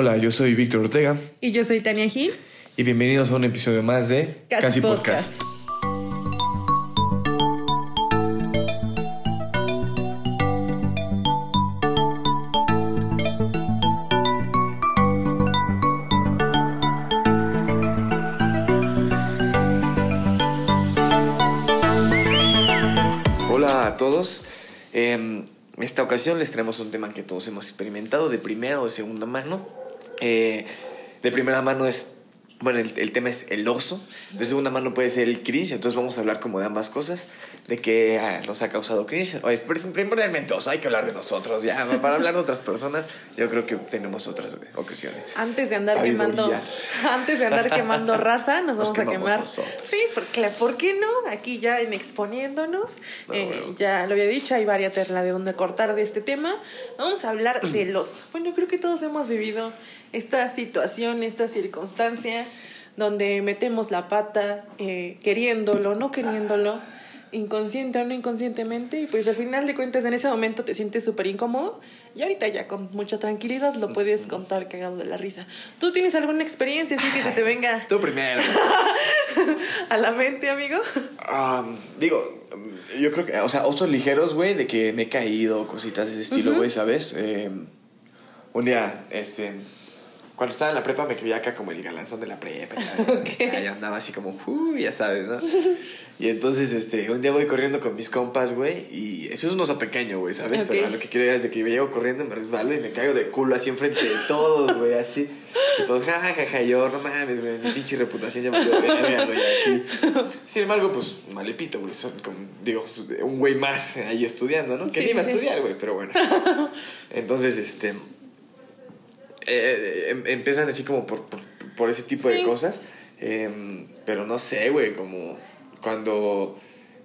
Hola, yo soy Víctor Ortega Y yo soy Tania Gil. y bienvenidos a un episodio más de Casi, Podcast. Hola a todos. Eh, en esta ocasión les traemos un tema que todos hemos experimentado de primera o de segunda mano. Eh, de primera mano es, bueno, el, el tema es el oso. De segunda mano puede ser el cringe. Entonces vamos a hablar como de ambas cosas. De que ah, nos ha causado cringe. Oye, primordialmente oso, hay que hablar de nosotros. Ya, para hablar de otras personas, yo creo que tenemos otras ocasiones. Antes de andar quemando, antes de andar quemando raza, nos, Nos vamos a quemar. nosotros. Sí, porque ¿por qué no? Aquí ya en exponiéndonos, No, eh, bueno. ya lo había dicho, hay varias tela de donde cortar de este tema. Vamos a hablar de los. Bueno, creo que todos hemos vivido esta situación, esta circunstancia donde metemos la pata, eh, queriéndolo, no queriéndolo, inconsciente o no inconscientemente, y pues al final de cuentas en ese momento te sientes súper incómodo y ahorita ya con mucha tranquilidad lo puedes contar cagado de la risa. ¿Tú tienes alguna experiencia así que se te venga Tú primero. a la mente, amigo? Um, digo, yo creo que, o sea, osos ligeros, güey, de que me he caído, cositas de ese estilo, güey, ¿sabes? Eh, un día, este, cuando estaba en la prepa me creía acá como el galanzón de la prepa. y Ok. ya, ya andaba así como, ya sabes, ¿no? Y entonces, este, un día voy corriendo con mis compas, güey, y eso es un oso pequeño, güey, ¿sabes? Ok. Pero lo que quiero es de que yo llego corriendo, me resbalo y me caigo de culo así enfrente de todos, güey, así. Y todos, ja, ja, ja, yo, no mames, güey, mi pinche reputación ya me dio verga, güey, aquí. Sin embargo, pues, malepito, güey, son como, digo, un güey más ahí estudiando, ¿no? Que Sí, ni iba a sí, estudiar, güey, pero bueno. Entonces, este, eh, em- empiezan así como por, por, por ese tipo de Sí. cosas. em, pero no sé, güey, como cuando,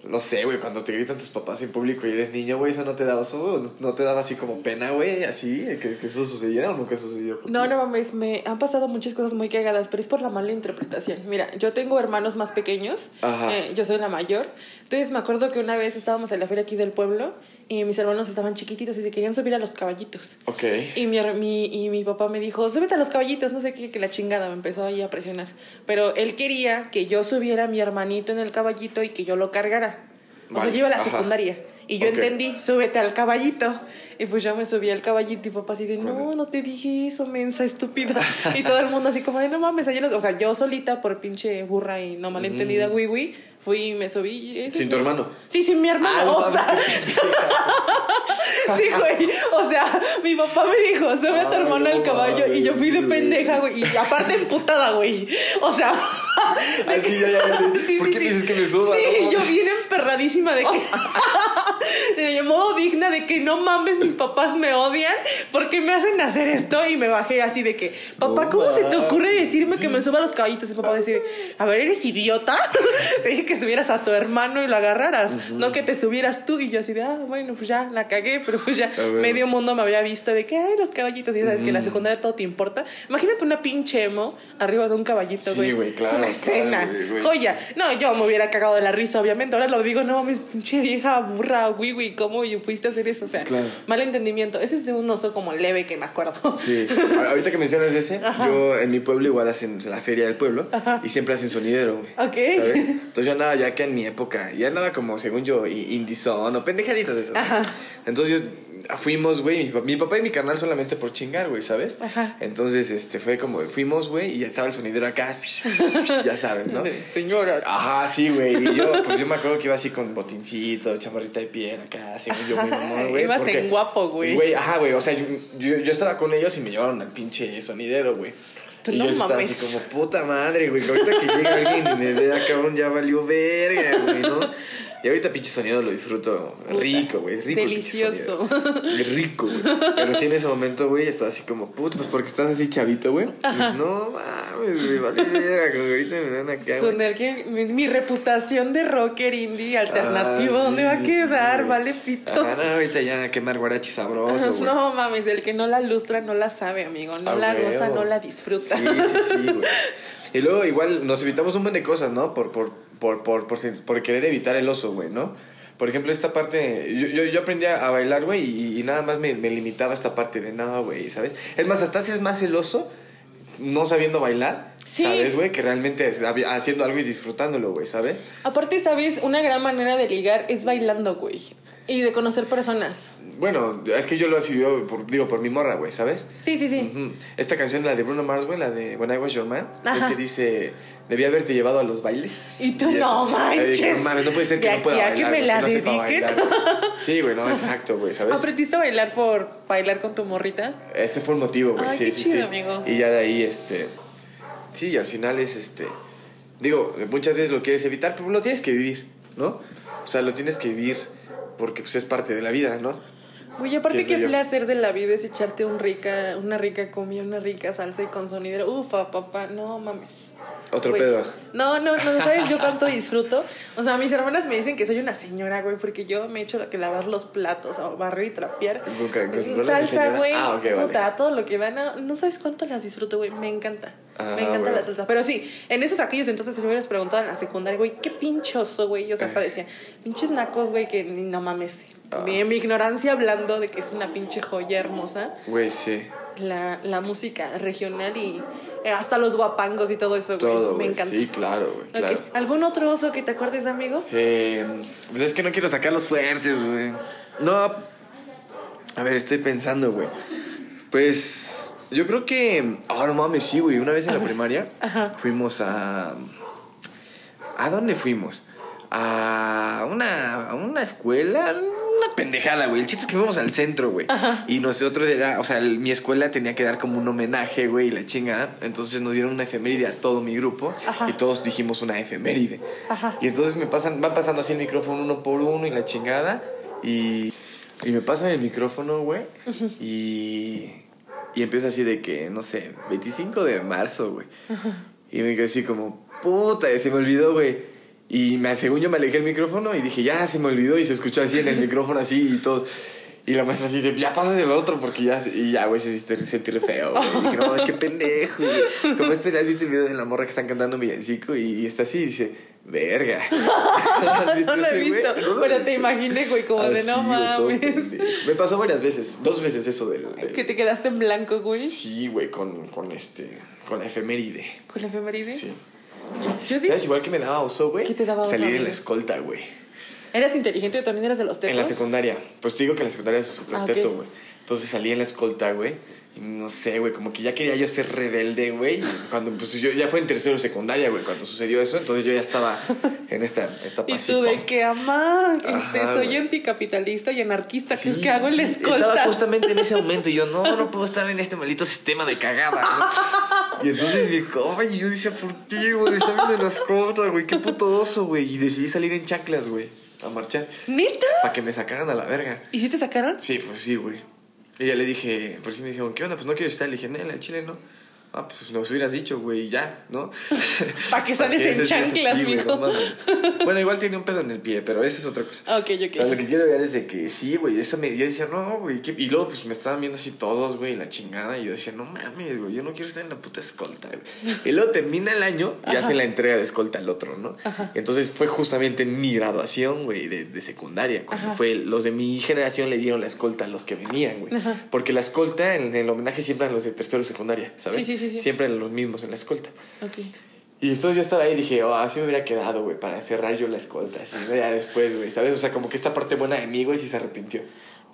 no sé, güey, cuando te gritan tus papás en público y eres niño, güey, eso no te daba eso, no, te daba así como pena, güey, así, que, que eso sucediera o nunca sucedió. No, no mames, me han pasado muchas cosas muy cagadas, pero es por la mala interpretación. Mira, yo tengo hermanos más pequeños, Ajá. eh, yo soy la mayor, entonces me acuerdo que una vez estábamos en la feria aquí del pueblo y mis hermanos estaban chiquititos y se querían subir a los caballitos. Ok. Y mi, mi, y mi papá me dijo, súbete a los caballitos, no sé qué, que la chingada me empezó ahí a presionar. Pero él quería que yo subiera a mi hermanito en el caballito y que yo lo cargara. O Vale, sea, yo iba a la ajá. secundaria. Y yo Ok. entendí, súbete al caballito. Y pues yo me subí al caballito y papá así de, no, no te dije eso, mensa estúpida. y todo el mundo así como de, no mames, ayer los-". O sea, yo solita por pinche burra y no malentendida, Mm. güey, fui y me subí. ¿Sin tu hermano? Sí, sin mi hermano. Ah, o sea, Sí, güey. O sea, mi papá me dijo, sube a tu hermano no al caballo. Y yo fui de pendeja, güey. Y aparte emputada, güey. O sea. de Aquí ya, ya, ya. Sí, ¿Por sí, qué sí. dices que me suba? Sí, No, yo bien emperradísima de que. de modo digna de que no mames, mis papás me odian porque me hacen hacer esto. Y me bajé así de que, papá, ¿cómo se te ocurre decirme que me suba a los caballitos? Y papá decía, a ver, ¿eres idiota? te dije que subieras a tu hermano y lo agarraras, no que te subieras tú. Y yo así de, ah, bueno, pues ya la cagué, pero pues ya medio mundo me había visto de que, ay, los caballitos. Y ya sabes que en la secundaria todo te importa. Imagínate una pinche emo arriba de un caballito, Sí, güey. güey, claro, Es una escena. claro, güey, güey. Joya. No, yo me hubiera cagado de la risa, obviamente. Ahora lo digo, no mames, pinche vieja burra, güey, güey, ¿cómo fuiste a hacer eso? O sea, Claro. mal entendimiento. Ese es un oso como leve que me acuerdo. Sí, ahorita que mencionas ese, yo en mi pueblo igual hacen la feria del pueblo y siempre hacen sonidero, güey. Ok. ¿sabes? Entonces yo ya que en mi época, ya andaba como, según yo, i- indizón o pendejaditas de esas. Entonces yo- fuimos, güey, mi, mi papá y mi carnal solamente por chingar, güey, ¿sabes? Ajá. Entonces, este, fue como, fuimos, güey, y ya estaba el sonidero acá, ya sabes, ¿no? Señora. Ajá, sí, güey. Y yo, pues yo me acuerdo que iba así con botincito, chamarrita de piel acá, según yo muy mamón, güey. Ibas porque- en guapo, güey. Güey, ajá, güey. O sea, yo, yo, yo estaba con ellos y me llevaron al pinche sonidero, güey. Y no yo estaba mames. así como, puta madre, güey. Ahorita que llega alguien y me vea, cabrón, ya valió verga, güey, ¿no? Y ahorita pinche sonido lo disfruto rico, güey. Rico. el Delicioso. Es rico, güey. Pero sí en ese momento, güey, estaba así como, puta, pues porque estás así chavito, güey. Dices, no mames, güey, vale verga. Ahorita me dan acá, Con el que mi, mi reputación de rocker indie alternativo, Ah, sí, ¿dónde va a quedar? sí, vale pito. Ajá, no, ahorita ya quemar guarachi sabroso, güey. No mames, el que no la lustra no la sabe, amigo. No la goza, no la disfruta. Sí, sí, sí, güey. Y luego igual nos evitamos un montón de cosas, ¿no? Por, por, por, por, por, querer evitar el oso, güey, ¿no? Por ejemplo, esta parte, yo, yo, yo aprendí a bailar, güey, y, y nada más me, me limitaba esta parte de nada, güey, ¿sabes? Es más, hasta haces más celoso no sabiendo bailar, Sí. ¿sabes, güey? Que realmente es- haciendo algo y disfrutándolo, güey, ¿sabes? Aparte, ¿sabes? Una gran manera de ligar es bailando, güey. Y de conocer personas. Bueno, es que yo lo sido, por, digo, por mi morra, güey, ¿sabes? Sí, sí, sí. Esta canción, la de Bruno Mars, güey, la de When I Was Your Man, es Ajá. que dice, debí haberte llevado a los bailes. Y tú, no dije, manches. no mames, no puede ser que De no pueda aquí a bailar. que me la no dediquen. Sí, güey, no, exacto, güey, ¿sabes? ¿Aprendiste a bailar por bailar con tu morrita? Ese fue el motivo, güey. Sí, qué sí, chido, sí. amigo. Y ya de ahí, este. Sí, y al final es este. Digo, muchas veces lo quieres evitar, pero lo tienes que vivir, ¿no? O sea, lo tienes que vivir porque pues es parte de la vida, ¿no? Güey, aparte qué placer de la vida es echarte un rica, una rica comida, una rica salsa y con sonidero. Ufa, papá, no mames. Otro Güey. pedo. No, no, no, ¿sabes yo cuánto disfruto? O sea, mis hermanas me dicen que soy una señora, güey, porque yo me echo que lavar los platos, o barrer y trapear. Nunca- nunca- ¿no las de Salsa, güey, Ah, vale. puta, todo lo que van a... No sabes cuánto las disfruto, güey, me encanta. Ah, me encanta güey. la salsa. Pero sí, en esos aquellos entonces, si me hubieras preguntado en la secundaria, güey, qué pinchoso, güey. O sea, hasta decía, pinches nacos, güey, que ni- no mames. Ah. Mi, mi ignorancia hablando de que es una pinche joya hermosa Güey, sí. la, la música regional y eh, hasta los guapangos y todo eso, güey. Me güey. encanta. Sí, claro, güey. Claro. ¿Algún otro oso que te acuerdes, amigo? Eh, pues es que no quiero sacar los fuertes, güey. No. A ver, estoy pensando, güey. Pues. Yo creo que. Ah, no mames, sí, güey. Una vez en la primaria Ajá. fuimos a. ¿A dónde fuimos? A una, a una escuela. Una pendejada, güey. El chiste es que fuimos al centro, güey. Y nosotros era. O sea, el- mi escuela tenía que dar como un homenaje, güey, y la chingada. Entonces nos dieron una efeméride a todo mi grupo. Ajá. Y todos dijimos una efeméride. Ajá. Y entonces me pasan, van pasando así el micrófono uno por uno y la chingada. Y, y me pasan el micrófono, güey. Y, y empieza así de que, no sé, 25 de marzo, güey. Y me quedé así como, puta, se me olvidó, güey. Y me, según yo me alejé el micrófono y dije, ya se me olvidó. Y se escuchó así en el micrófono, así y todos. Y la maestra así de, ya pasas el otro porque ya. Y ya, güey, se se sentí re feo, güey. Y dije, no, es que pendejo, güey. Como este, ¿has visto el video de la morra que están cantando villancico? Y, y está así y dice, verga. ¿Has visto no lo he visto. ¿No pero te imaginé, güey, como de Así, no güey, todo mames. Me pasó varias veces, dos veces eso del. del- Que te quedaste en blanco, güey. Sí, güey, con, con este. Con la efeméride. Con la efeméride. Sí. Yo ¿Sabes? Igual que me daba oso, güey. ¿Qué te daba oso, Salir en la escolta, güey. ¿eras inteligente? ¿También eras de los En la secundaria. Pues te digo que en la secundaria es súper Ah, teto, güey. Entonces salí en la escolta, güey. No sé, güey, como que ya quería yo ser rebelde, güey. Y Cuando, pues yo ya fue en tercero de secundaria, güey, cuando sucedió eso. Entonces yo ya estaba en esta etapa Y tú de que, amá, este, soy güey. anticapitalista y anarquista. ¿Qué, Sí, qué hago en la escolta? Estaba justamente en ese momento y yo, no, no puedo estar en este maldito sistema de cagada, ¿no? Y entonces me ay, yo decía, ¿por qué, güey? Está viendo en la escolta, güey, qué puto oso, güey. Y decidí salir en chanclas, güey, a marchar, ¿Neta? para que me sacaran a la verga. ¿Y si te sacaron? Sí, pues sí, güey. Y ya le dije, por si me dijeron, ¿qué onda? Pues no quieres estar. Le dije, no, en chile no. Ah, pues nos hubieras dicho, güey, ya, ¿no? Pa' que sales en chanclas, güey, mijo. no bueno, igual tiene un pedo en el pie, pero esa es otra cosa. Ok, Pero lo ok. que quiero ver es de que sí, güey, esa me yo decía, no, güey, y luego pues me estaban viendo así todos, güey, la chingada, y yo decía, no mames, güey, yo no quiero estar en la puta escolta, güey. Y luego termina el año y hace la entrega de escolta al otro, ¿no? Entonces fue justamente en mi graduación, güey, de, de secundaria, cuando Ajá. fue, los de mi generación le dieron la escolta a los que venían, güey. Porque la escolta, en el homenaje siempre eran los de tercero secundaria, ¿sabes? Sí, sí, sí, sí. Siempre eran los mismos en la escolta. Y entonces yo estaba ahí y dije, oh, así me hubiera quedado, güey, para cerrar yo la escolta, así, ¿no? ya después, güey, ¿sabes? O sea, como que esta parte buena de mí, güey, sí se arrepintió.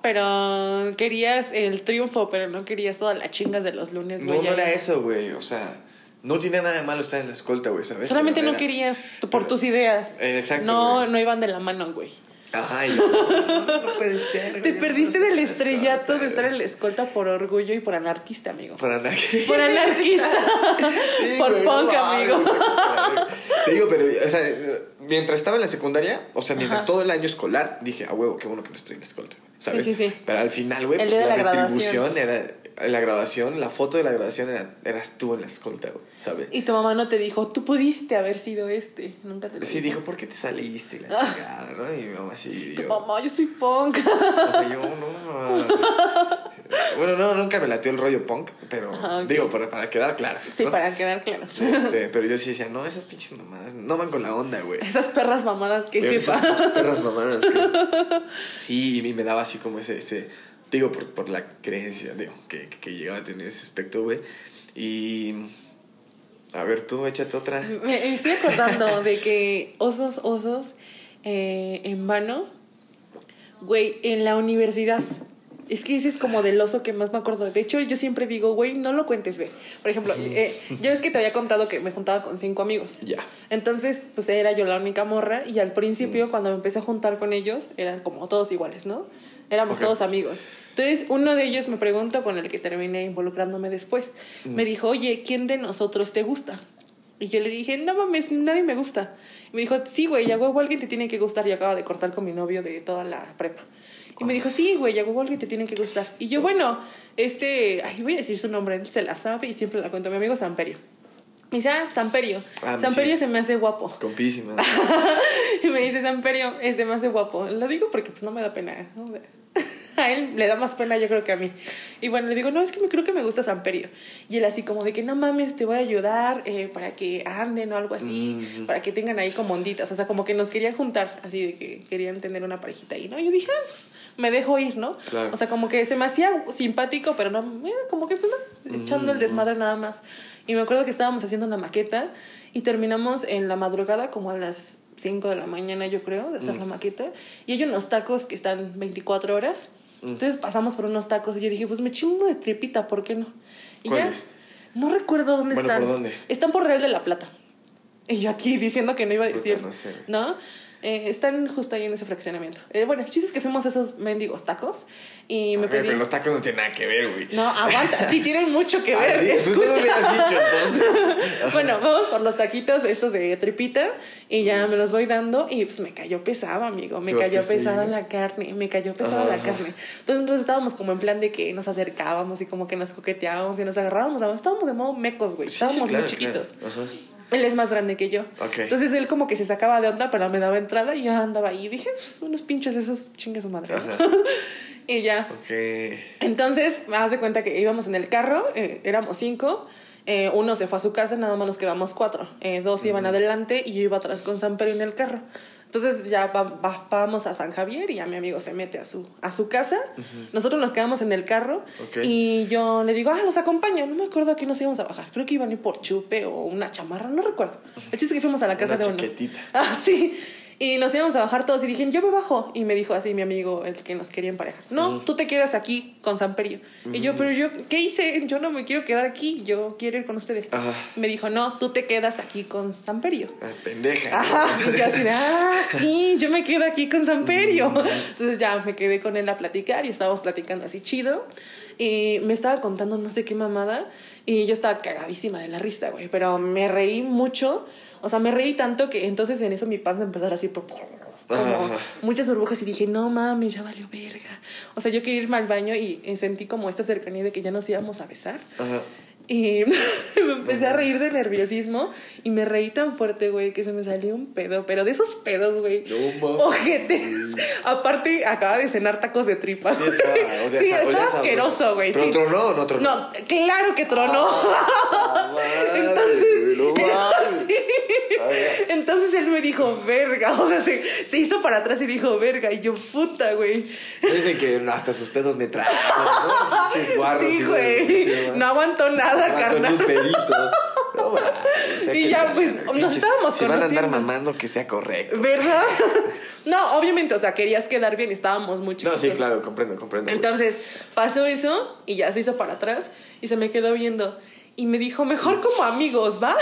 Pero querías el triunfo, pero no querías todas las chingas de los lunes, No, güey. no ahí. era eso, güey, o sea, no tiene nada de malo estar en la escolta, güey, ¿sabes? Solamente no era- querías por tus ideas. Eh, exacto, No, no iban de la mano, güey. Ay, no, no puede ser. Te perdiste no del estrellato de estar en la escolta por orgullo y por anarquista, amigo. Por andar. Por anarquista. Sí, por güey, punk, no, amigo. Te digo, pero, o sea, mientras estaba en la secundaria, o sea, mientras Ajá. todo el año escolar, dije, a huevo, qué bueno que no estoy en la escolta, ¿sabes? Sí, sí, sí. Pero al final, güey, El pues día de la la retribución era, en la grabación, la foto de la grabación era, eras tú en la escolta, güey, ¿sabes? Y tu mamá no te dijo, tú pudiste haber sido este. Nunca te lo Sí, dijo, ¿por qué te saliste? Y la Ah. chingada, ¿no? Y mi mamá sí. Tu yo- mamá, yo soy punk. O sea, yo no. Bueno, no, nunca me latió el rollo punk, pero Ajá, ok. digo, para, para quedar claros. Sí, ¿no? para quedar claros. Este, pero yo sí decía, no, esas pinches mamadas no van con la onda, güey. Esas perras mamadas que. Esas perras mamadas. que- Sí, y me daba así como ese, ese digo, por, por la creencia, digo, que, que llegaba a tener ese aspecto, güey. Y. A ver, tú, échate otra. Me estoy acordando de que osos, osos, eh, en vano, güey, en la universidad. Es que ese es como del oso que más me acuerdo. De hecho, yo siempre digo, güey, no lo cuentes, ve. Por ejemplo, eh, yo es que te había contado que me juntaba con cinco amigos. Ya. Entonces, pues era yo la única morra y al principio cuando me empecé a juntar con ellos eran como todos iguales, ¿no? Éramos Ok. todos amigos. Entonces, uno de ellos me preguntó con el que terminé involucrándome después. Me dijo, oye, ¿quién de nosotros te gusta? Y yo le dije, no mames, nadie me gusta. Y me dijo, sí, güey, a huevo alguien te tiene que gustar. Y acaba de cortar con mi novio de toda la prepa. Y me dijo, sí, güey, a huevo alguien te tiene que gustar. Y yo, bueno, este, ay, voy a decir su nombre, él se la sabe y siempre la cuento. Mi amigo Samperio. Me dice, ah, Samperio. Ah, Samperio sí. se me hace guapo. Compísima. y me dice, Samperio, ese me hace guapo. Lo digo porque pues no me da pena. ¿no? A él le da más pena yo creo que a mí. Y bueno, le digo, no, es que me creo que me gusta Samperio. Y él así como de que no mames, te voy a ayudar eh, para que anden o algo así, Mm. para que tengan ahí como onditas. O sea, como que nos querían juntar, así de que querían tener una parejita ahí, ¿no? Yo dije, ah, pues me dejo ir, ¿no? Claro. O sea, como que se me hacía simpático, pero no, era como que pues no, echando el desmadre nada más. Y me acuerdo que estábamos haciendo una maqueta y terminamos en la madrugada como a las 5 de la mañana, yo creo, de hacer la maqueta. Y hay unos tacos que están 24 horas. Entonces pasamos por unos tacos y yo dije, pues me eché uno de tripita, ¿por qué no? Y ya, no recuerdo dónde Bueno, están. ¿por dónde? Están por Real de la Plata. Y yo aquí diciendo que no iba a Puta, decir. no sé. ¿No? Eh, están justo ahí en ese fraccionamiento. Eh, bueno, el chiste es que fuimos a esos mendigos tacos y me A ver, pedí. pero los tacos no tienen nada que ver, güey. No, aguanta, sí tienen mucho que ver. Ah, sí, tú no escucha. hubieras dicho, entonces. Bueno, vamos por los taquitos estos de tripita y ya me los voy dando y pues me cayó pesado, amigo. Me cayó que sí. pesada la carne, me cayó pesada la carne. Entonces nosotros estábamos como en plan de que nos acercábamos y como que nos coqueteábamos y nos agarrábamos. Estábamos de modo mecos, güey. Sí, sí, Estábamos claro, muy chiquitos. claro. Ajá. Él es más grande que yo. Entonces él como que se sacaba de onda, pero me daba entrada y yo andaba ahí. Y dije, pues unos pinches de esos chingue su madre. y ya. Entonces, me das de cuenta que íbamos en el carro, eh, éramos cinco. eh, uno se fue a su casa, nada más nos quedamos cuatro. Eh, dos iban adelante y yo iba atrás con San Pedro en el carro. Entonces ya va- va- vamos a San Javier y ya mi amigo se mete a su, a su casa. Nosotros nos quedamos en el carro y yo le digo, ah, los acompaño. No me acuerdo a qué nos íbamos a bajar. Creo que iban a ir por chupe o una chamarra, no recuerdo. El chiste es que fuimos a la casa Una de uno. chaquetita. Ah, sí. Y nos íbamos a bajar todos y dije, yo me bajo. Y me dijo así mi amigo, el que nos quería emparejar. No, tú te quedas aquí con Samperio. Y yo, pero yo, ¿qué hice? Yo no me quiero quedar aquí, yo quiero ir con ustedes. Ajá. Me dijo, no, tú te quedas aquí con Samperio. Ah, pendeja. Ajá, y yo así ah, sí, yo me quedo aquí con Samperio. Entonces ya me quedé con él a platicar y estábamos platicando así chido. Y me estaba contando no sé qué mamada y yo estaba cagadísima de la risa, güey. Pero me reí mucho. O sea, me reí tanto que entonces en eso mi panza empezó a hacer así como Ajá. muchas burbujas y dije, no mames, ya valió verga. O sea, yo quería irme al baño y sentí como esta cercanía de que ya nos íbamos a besar. Ajá. Y me empecé a reír de nerviosismo y me reí tan fuerte, güey, que se me salió un pedo, pero de esos pedos, güey. No. Ojetes. Aparte, acaba de cenar tacos de tripa. Sí, sabroso. asqueroso, güey. ¿Pero sí. tronó o no tronó? No, claro que tronó. Ah, Entonces- Entonces él me dijo, verga. O sea, se, se hizo para atrás y dijo, verga. Y yo, puta, güey. Dicen que hasta sus pedos me traen, ¿no? Pinches guarros. Sí, y- güey. No aguantó nada, Aguantó carnal. un pedito. No, o sea Y ya, pues, nos estábamos Si van a andar conociendo. mamando, que sea correcto. ¿Verdad? No, obviamente, o sea, querías quedar bien, estábamos muy No, chiquitos. sí, claro, comprendo, comprendo. güey. Entonces, pasó eso y ya se hizo para atrás y se me quedó viendo. Y me dijo, mejor como amigos, ¿va?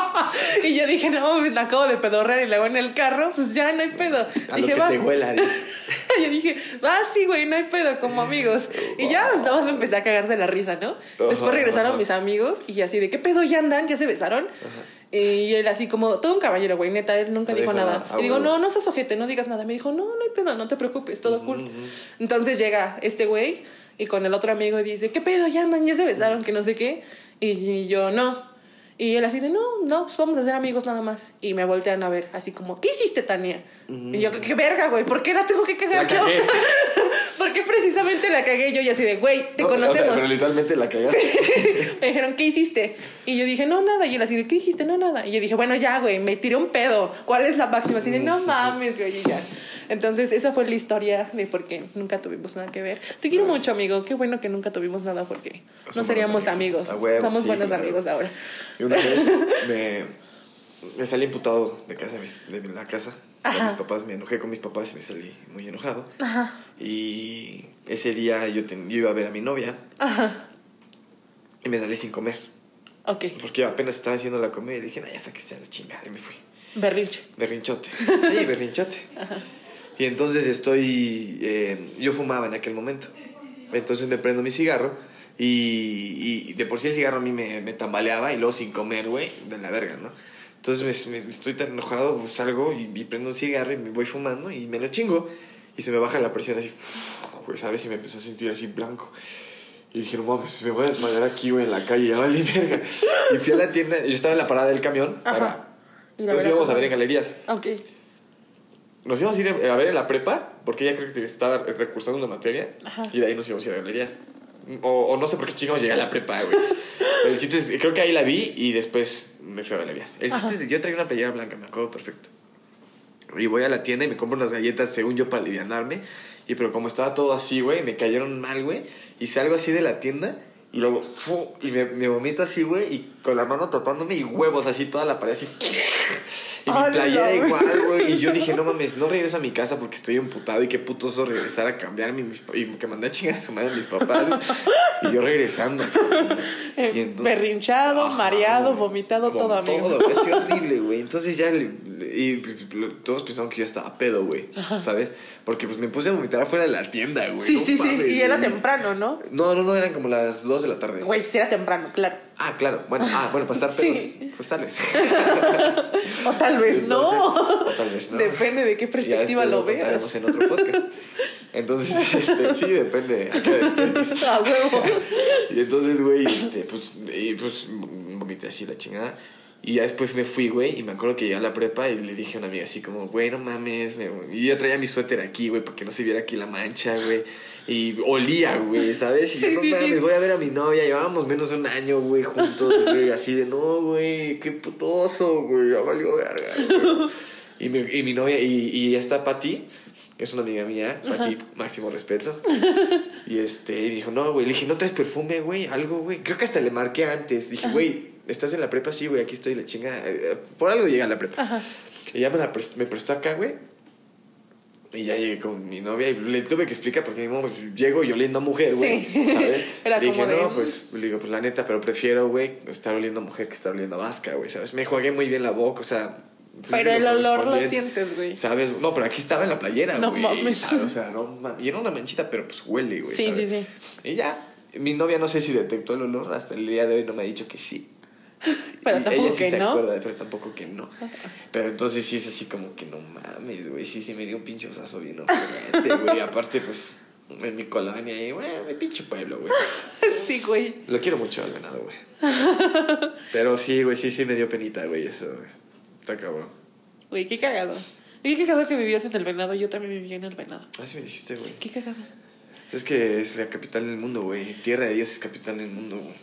y yo dije, no, me acabo de pedorrear y luego en el carro, pues ya no hay pedo. A dije, lo que va. te huela. yo dije, va, sí, güey, no hay pedo, como amigos. Y ya, pues, nada más me empecé a cagar de la risa, ¿no? Después regresaron mis amigos y así de, ¿qué pedo ya andan? ¿Ya se besaron? Y él así como, todo un caballero, güey, neta, él nunca No dijo dijo nada. ah, y digo, huevo. no, no seas ojete, no digas nada. Me dijo, no, no hay pedo, no te preocupes, todo cool. Entonces llega este güey y con el otro amigo y dice, ¿qué pedo? Ya andan, ya se besaron, que no sé qué. Y yo, no. Y él así de, no, no, pues vamos a ser amigos nada más. Y me voltean a ver, así como, ¿qué hiciste, Tania? Y yo, ¿qué, verga, güey? ¿Por qué la tengo que cagar yo? cagué. ¿Por qué precisamente la cagué yo? Y así de, güey, te No, conocemos. O sea, pero literalmente la cagaste. me dijeron, ¿qué hiciste? Y yo dije, no, nada. Y él así de, ¿qué dijiste? No, nada. Y yo dije, bueno, ya, güey, me tiré un pedo. ¿Cuál es la máxima? Así de, no mames, güey, y ya. Entonces, esa fue la historia de por qué nunca tuvimos nada que ver. Te quiero mucho, amigo. Qué bueno que nunca tuvimos nada porque no seríamos amigos. amigos. A huevo, Somos sí, buenos claro. amigos ahora. Y una vez me, me salí imputado de casa de, mis- de la casa. De Ajá. mis papás, me enojé con mis papás y me salí muy enojado. Ajá. Y ese día yo, ten- yo iba a ver a mi novia Ajá. y me salí sin comer. Ok. Porque apenas estaba haciendo la comida y dije, ya hasta que sea la chingada. Y me fui. Berrinche. Berrinchote. Sí, berrinchote. Y entonces estoy. eh, yo fumaba en aquel momento. Entonces me prendo mi cigarro. Y, y de por sí el cigarro a mí me, me tambaleaba. Y luego sin comer, güey, de la verga, ¿no? Entonces me, me- estoy tan enojado, pues, salgo y, y prendo un cigarro y me voy fumando y me lo chingo. Y se me baja la presión así, güey, ¿sabes? Y me empecé a sentir así blanco. Y dije, no mames, me voy a desmayar aquí, güey, en la calle, ya vale verga. Y fui a la tienda, yo estaba en la parada del camión Ajá. para. Verdad, íbamos a ver en galerías. Ok. Nos íbamos a ir a ver en la prepa, porque ella creo que estaba recursando una materia, Ajá. y de ahí nos íbamos a ir a galerías. O, o no sé por qué chingos llegué a la prepa, güey. Pero el chiste es, creo que ahí la vi y después me fui a galerías. El chiste es que yo traía una playera blanca, me acuerdo perfecto. Y voy a la tienda y me compro unas galletas, según yo, para alivianarme. Y pero como estaba todo así, güey, me cayeron mal, güey. Y salgo así de la tienda y luego, fu, y me, me vomito así, güey, y con la mano tapándome y huevos así, toda la pared así. Y mi ¡Hala, playera igual, güey. Y yo dije, no mames, no regreso a mi casa porque estoy emputado y qué putoso regresar a cambiarme y, que mandé a chingar a su madre a mis papás. Y yo regresando. Y entonces- Berrinchado, Ajá, mareado, vomitado, todo, amigo. Todo, güey, así horrible, güey. Entonces ya, le- y pues, todos pensaron que yo estaba pedo, güey, ¿sabes? Porque pues me puse a vomitar afuera de la tienda, güey. Sí, no sí, sí. Y era temprano, ¿no? No, no, no, eran como las 2 de la tarde. Güey, sí era temprano, claro. Ah, claro. Bueno, ah, bueno, para estar pedos, Sí. pues tal vez. O tal vez no. Entonces, o tal vez no. Depende de qué perspectiva Ya lo después veas. en otro podcast. Entonces, este, sí, depende qué. A huevo. Y entonces, güey, este, pues, y pues vomité así la chingada. Y ya después me fui, güey, y me acuerdo que llegué a la prepa y le dije a una amiga así como, güey, no mames. me- Y yo traía mi suéter aquí, güey, para que no se viera aquí la mancha, güey. Y olía, güey, ¿sabes? Y yo, Sí, no sí, mames, sí. voy a ver a mi novia. Llevábamos menos de un año, güey, juntos, güey. Así de, no, güey, qué putoso, güey, ya valió verga, güey. Y mi, y mi novia, y, y ya está Pati, que es una amiga mía, Pati, máximo respeto. Y este, y dijo, no, güey, le dije, ¿no traes perfume, güey? Algo, güey. Creo que hasta le marqué antes. Dije, güey, ¿estás en la prepa? Sí, güey, aquí estoy, la chinga. Eh, Por algo llegué a la prepa. Ajá. Y ya me, la me prestó acá, güey. Y ya llegué con mi novia y le tuve que explicar porque mi mamá, pues, llego y oliendo a mujer, güey. Sí. ¿Sabes? Era le dije, como de, no, mm. pues, le digo, pues la neta, pero prefiero, güey, estar oliendo a mujer que estar oliendo a vasca, güey, ¿sabes? Me jugué muy bien la boca, o sea. pues, Pero el me olor lo sientes, güey. ¿Sabes? No, pero aquí estaba en la playera, No güey. mames. ¿sabes? O sea, no mames. Y era una manchita, pero pues huele, güey. Sí, ¿sabes? sí, sí. Y ya. Mi novia no sé si detectó el olor. Hasta el día de hoy no me ha dicho que sí. Pero Y tampoco ella sí que se no. acuerda, pero tampoco que no. Pero entonces sí es así como que no mames, güey. Sí, sí me dio un pinche osazo bien ojete, güey. Aparte, pues, en mi colonia y, güey, mi pinche pueblo, güey. Sí, güey. Lo quiero mucho al ganado, güey. Pero sí, güey, sí, sí me dio penita, güey, eso, güey. Está cabrón. Güey, qué cagado. Y qué cagado que vivías en el venado. Yo también vivía en el venado. Así me dijiste, güey. Qué cagado. Es que es la capital del mundo, güey. Tierra de Dios es capital del mundo, güey.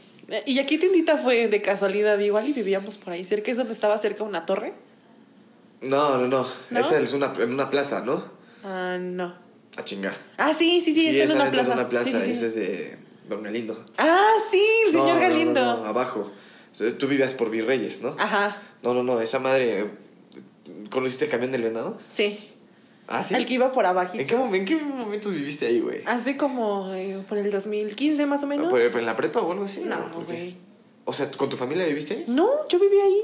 Y aquí tiendita fue de casualidad, igual y vivíamos por ahí cerca, es donde estaba cerca una torre. No, no, no. ¿No? Esa es una, en una plaza, ¿no? Ah, no. A chingar. Ah, sí, sí, sí, está en una plaza. de una plaza. Sí, sí, sí. Esa es de Don Galindo. Ah, sí, el señor no, Galindo. No, abajo. Tú vivías por Virreyes, ¿no? Ajá, No, no, no. Esa madre... ¿Conociste el camión del venado? sí. Ah, sí. El que iba por abajo. ¿En qué, ¿En qué momentos viviste ahí, güey? Hace como eh, por el 2015 más o menos. ¿Por- ¿En la prepa o algo así? No, güey. O sea, ¿con tu familia viviste ahí? No, yo vivía ahí.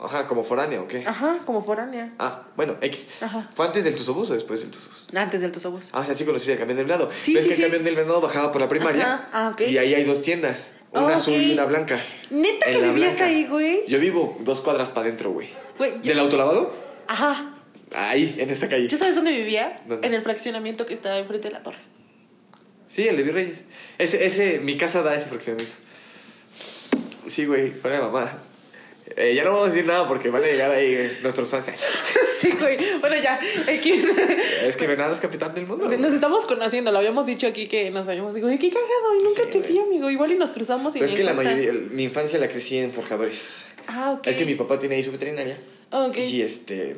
Ajá, como foránea o qué? Ajá, como foránea. Ah, bueno, X. Ajá. ¿Fue antes del Tusobús o después del Tusobús? Antes del Tusobús. Ah, o sea, sí conocí el camión del venado. Sí, ¿Ves sí, que sí. el camión del venado bajaba por la primaria? Ajá, ah, ok. Y ahí hay dos tiendas. Una Ah, azul y una blanca. ¿Neta En que vivías blanca. ahí, güey? Yo vivo dos cuadras para adentro, güey. Güey, yo- ¿Del autolavado? Ajá. Ahí, en esta calle. ¿Yo sabes dónde vivía? ¿Dónde? En el fraccionamiento que estaba enfrente de la torre. Sí, el de Virreyes. Ese, ese, mi casa da ese fraccionamiento. Sí, güey, para mamá. Eh, ya no vamos a decir nada porque van a llegar ahí eh, nuestros fans. Sí, güey. Bueno, ya. X. Es que Bernardo es capitán del mundo. Nos estamos conociendo, lo habíamos dicho aquí que nos habíamos dicho, qué cagado, y nunca Sí, te güey. vi, amigo. Igual y nos cruzamos y Pues es que la mayoría, mi infancia la crecí en Forjadores. Ah, ok. Es que mi papá tiene ahí su veterinaria. Ah, ok. Y este.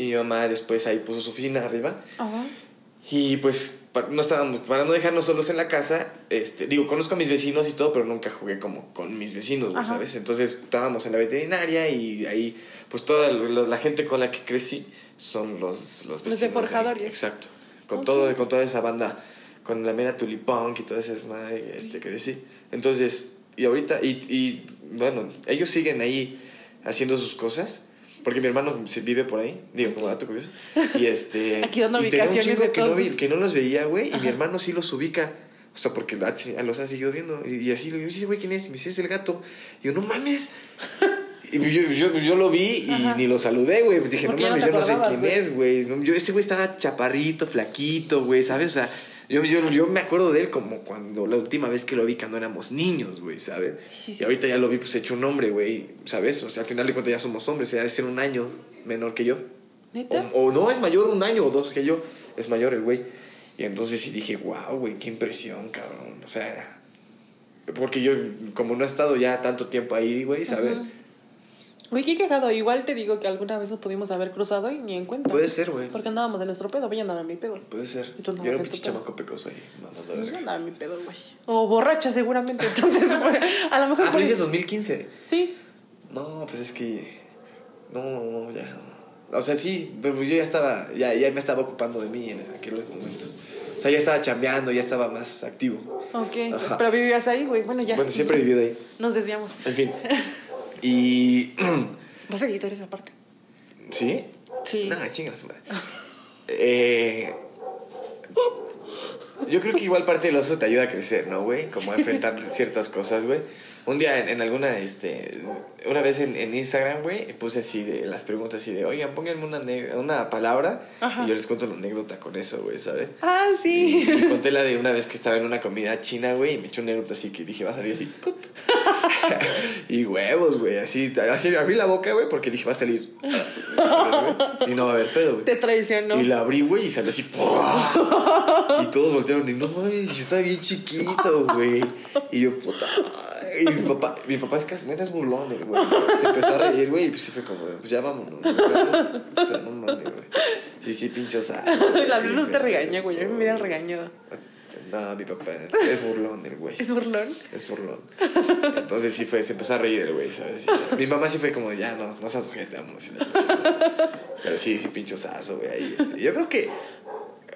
Y mi mamá después ahí puso su oficina arriba. Ajá. Y pues para no, estábamos, para no dejarnos solos en la casa, este, digo, conozco a mis vecinos y todo, pero nunca jugué como con mis vecinos, Ajá. ¿sabes? Entonces estábamos en la veterinaria y ahí, pues toda la, la gente con la que crecí son los, los vecinos. de ahí. Forjadores. Exacto. Con, Ok. todo, con toda esa banda, con la mera tulipunk y toda esa desmadre, este, crecí. Entonces, y ahorita, y, y bueno, ellos siguen ahí haciendo sus cosas. Porque mi hermano se vive por ahí, digo, como dato curioso. Y este. Aquí dando y tenía un ubicaciones de que no, vi- que no los veía, güey. Y mi hermano sí los ubica. O sea, porque ha- los ha seguido viendo. Y, y así, digo, sí, güey, ¿quién es? Y me dice, es el gato. Y yo, no mames. Y yo, yo, yo lo vi y Ajá. ni lo saludé, güey. Dije, no mames, yo no sé quién es, güey. Yo, ese güey estaba chaparrito, flaquito, güey, ¿sabes? O sea, yo, yo, yo me acuerdo de él como cuando la última vez que lo vi cuando éramos niños, güey, ¿sabes? Sí, sí, sí. Y ahorita ya lo vi, pues hecho un hombre, güey, ¿sabes? O sea, al final de cuentas ya somos hombres, sea, debe ser un año menor que yo. ¿Neta? O, o no, es mayor un año o dos que yo. Es mayor el güey. Y entonces sí dije, wow, güey, qué impresión, cabrón. O sea, porque yo, como no he estado ya tanto tiempo ahí, güey, ¿sabes? Ajá. Güey, qué cagado. Igual te digo que alguna vez nos pudimos haber cruzado y ni en cuenta. Puede ser, güey. Porque andábamos en nuestro pedo, voy a andar en mi pedo. Puede ser. ¿Y tú Yo era un pinche chamaco pecoso ahí, Yo andaba en mi pedo, güey. O borracha, seguramente. Entonces, a lo mejor. Ah, pero ese es eso- 2015. Sí. No, pues es que. No, no, ya. O sea, sí, pero yo ya estaba, ya, ya me estaba ocupando de mí en aquellos momentos. O sea, ya estaba chambeando, ya estaba más activo. Ok. Ajá. Pero vivías ahí, güey. Bueno, ya. Bueno, siempre he vivido ahí. Nos desviamos. En fin. Y. ¿Vas a editar esa parte? ¿Sí? Sí. No, chingas, su madre. Eh, yo creo que igual parte del oso te ayuda a crecer, ¿no, güey? Como a enfrentar ciertas cosas, güey. Un día en, en alguna, este, una vez en, en Instagram, güey, puse así de las preguntas así de, oigan, pónganme una, una palabra Ajá. y yo les cuento la anécdota con eso, güey, ¿sabes? Ah, Y, sí. y conté la de una vez que estaba en una comida china, güey, y me echó un eructo así que dije, va a salir así. y huevos, güey, así, así abrí la boca, güey, porque dije, va a salir. y no va a haber pedo, güey. Te traicionó. Y la abrí, güey, y salió así. ¡pua! Y todos voltearon y no mames, yo estaba bien chiquito, güey. Y yo, puta. Y mi papá, mi papá es casi, es burlón, el güey. Se empezó a reír, güey, y pues se fue como, pues ya vámonos. güey. O sea, no mames, güey. Sí, sí, pinchos. La luz no te regaña, güey. Mí me hubiera regañado. No, mi papá es, es burlón, el güey. ¿Es burlón? Es burlón. Entonces sí fue, se empezó a reír el güey, ¿sabes? Y mi mamá sí fue como, ya, no, no seas ojete, vámonos. y. Pero sí, sí, pinchosazo, güey. Ahí, este. Yo creo que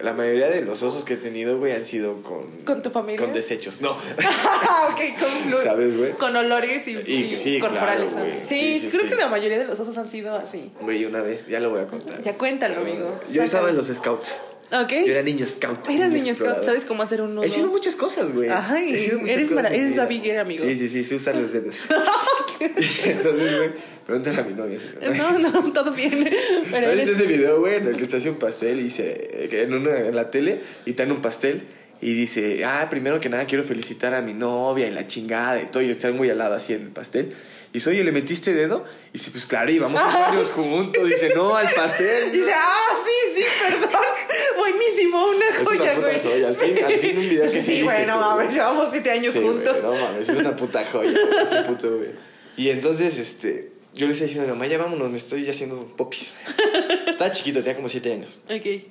la mayoría de los osos que he tenido, güey, han sido con... ¿Con tu familia? Con desechos, no. Ah, ok, con, ¿Sabes, güey? con olores y, Y- y sí, corporales. sí, Sí, sí, creo que la mayoría de los osos han sido así. Güey, una vez, ya lo voy a contar. Ya cuéntalo, amigo. Yo estaba en los scouts. Ok. Yo era niño scout. Eras niño scout, ¿sabes cómo hacer un nudo? He sido muchas cosas, güey. Ajá, y He sido muchas eres cosas, eres mira. Babi Guerra, amigo. Sí, sí, sí, se usan los dedos. Entonces, güey, pregúntale a mi novia. No, no, todo bien. Pero ¿No viste eres... ese video, güey, en el que se hace un pastel y se, que en, una, en la tele y te dan un pastel y dice, ah, primero que nada quiero felicitar a mi novia y la chingada y todo, y estar muy al lado así en el pastel. Y dice, oye, ¿le metiste dedo? Y dice, pues claro, y vamos a varios juntos. Dice, no, al pastel. Dice, ah, sí, sí, perdón. Buenísimo, una Es una joya, puta güey. joya. Al fin- al fin un video que Sí, sí sí, güey, viste, no güey. mames, llevamos siete años Sí, güey, juntos. no mames, es una puta joya ese puto, güey. Y entonces, este, yo le decía diciendo a mi mamá, ya vámonos, me estoy haciendo popis. Estaba chiquito, tenía como siete años. Ok,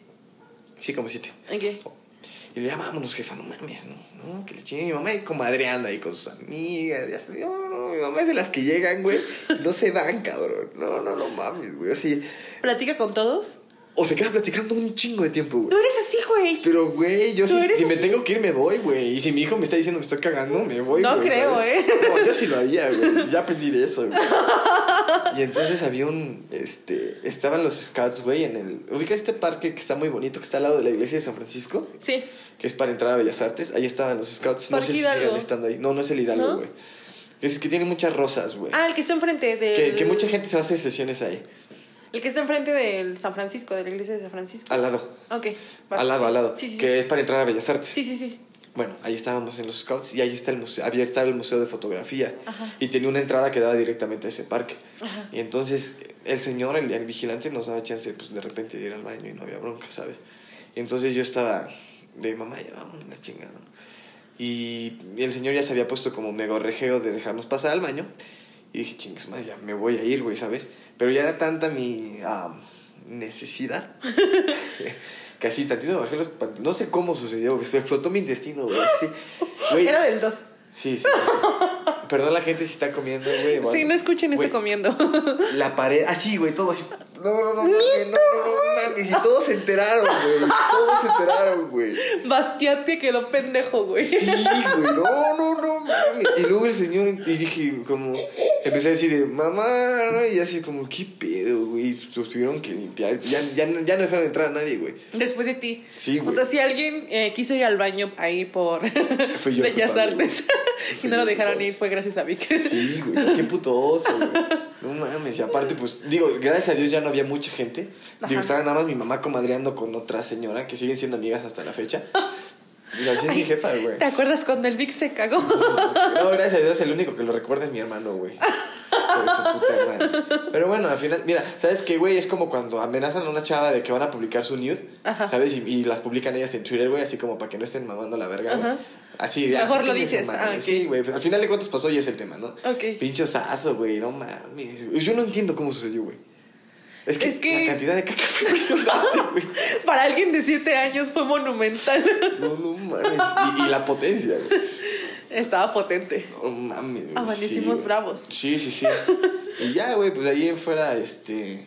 Sí, como siete. ok. Y le decía, vámonos, jefa, no mames, no, no, que le chingue. Mi mamá ahí comadreando ahí con sus amigas. Ya sabes, no, no, mi mamá es de las que llegan, güey, no se van, cabrón. No, no, no mames, güey, así. ¿Platica con todos? O se queda platicando un chingo de tiempo, güey. Tú eres así, güey. Pero, güey, yo si, si me tengo que ir, me voy, güey. Y si mi hijo me está diciendo que estoy cagando, me voy, No güey, creo, ¿sabes? ¿eh? No, yo sí lo haría, güey. Ya aprendí de eso, güey. Y entonces había un, este, estaban los scouts, güey, en el... ¿Ubica este parque que está muy bonito, que está al lado de la iglesia de San Francisco? Sí. Que es para entrar a Bellas Artes. Ahí estaban los scouts. No sé si sigan estando ahí. No, no es el Hidalgo, ¿No? güey. Es que tiene muchas rosas, güey. Ah, el que está enfrente de. que, que mucha gente se va a hacer sesiones ahí. El que está enfrente del San Francisco, de la iglesia de San Francisco. Al lado. Ok. va, Al lado, sí. al lado. Sí, sí, que es para entrar a Bellas Artes. Sí, sí, sí. Bueno, ahí estábamos en los scouts y ahí está el museo, había estado el museo de fotografía Ajá. y tenía una entrada que daba directamente a ese parque. Ajá. Y entonces el señor, el, el vigilante, nos daba chance, pues de repente de ir al baño y no había bronca, ¿sabes? Y entonces yo estaba de mamá, ya vamos, la chingada. y el señor ya se había puesto como mega rejeo de dejarnos pasar al baño. Y dije, chingas, madre, ya me voy a ir, güey, ¿sabes? Pero ya era tanta mi ah, necesidad que así tantito bajé los pantalones. No sé cómo sucedió, güey, explotó mi intestino, güey. Sí, güey. Era del 2. Sí, sí, sí. Perdón la gente si está comiendo, güey. o Sí, no escuchen esto Güey, comiendo. La pared, así, güey, todo así. No, no, no, no, no, no. Y todos se enteraron, güey. Todos se enteraron, güey. Basquiat que quedó pendejo, güey. Sí, güey, no, no, mames. Y luego el señor, y dije, como, empecé a decir de, mamá, y así como, ¿qué pedo, güey? Los tuvieron que limpiar. Ya, ya, ya no dejaron entrar a nadie, güey. Después de ti. Sí, güey. O sea, si alguien eh, quiso ir al baño ahí por yo Bellas culpable, Artes y no lo dejaron culpable. ir, fue gracias a Vic. Sí, güey, qué puto oso, güey. No mames, y aparte, pues, digo, gracias a Dios ya no había mucha gente. Ajá. Digo, estaba nada más mi mamá comadreando con otra señora que siguen siendo amigas hasta la fecha. Y así es mi jefa, güey. ¿Te acuerdas cuando el Vic se cagó? No, gracias a Dios, el único que lo recuerda es mi hermano, güey. Pero bueno, al final, mira, ¿sabes qué, güey? Es como cuando amenazan a una chava de que van a publicar su nude, Ajá. ¿sabes? Y, y las publican ellas en Twitter, güey, así como para que no estén mamando la verga, güey. Así, Sí, ya, mejor lo dices. madre. Ah. Sí, güey, pues al final de cuentas pasó y es el tema, ¿no? Ok. Pinche osazo, güey, no mames. Yo no entiendo cómo sucedió, güey. Es que, Es que- la cantidad de caca fue impresionante, güey. Para alguien de 7 años fue monumental. No, no mames. Y, y la potencia, güey. Estaba potente. No mames. Amanecimos güey. bravos. Sí, sí, sí. y ya, güey, pues de ahí fuera, este.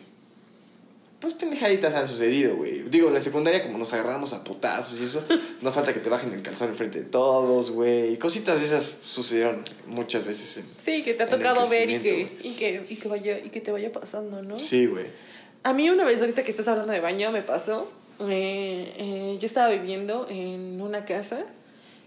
Pues pendejaditas han sucedido, güey. Digo, en la secundaria, como nos agarramos a putazos y eso, no falta que te bajen el calzón enfrente de todos, güey. Cositas de esas sucedieron muchas veces. en- Sí, que te ha tocado ver y que, y, que, y, que vaya, y que te vaya pasando, ¿no? Sí, güey. A mí una vez, ahorita que estás hablando de baño, me pasó. eh, eh, yo estaba viviendo en una casa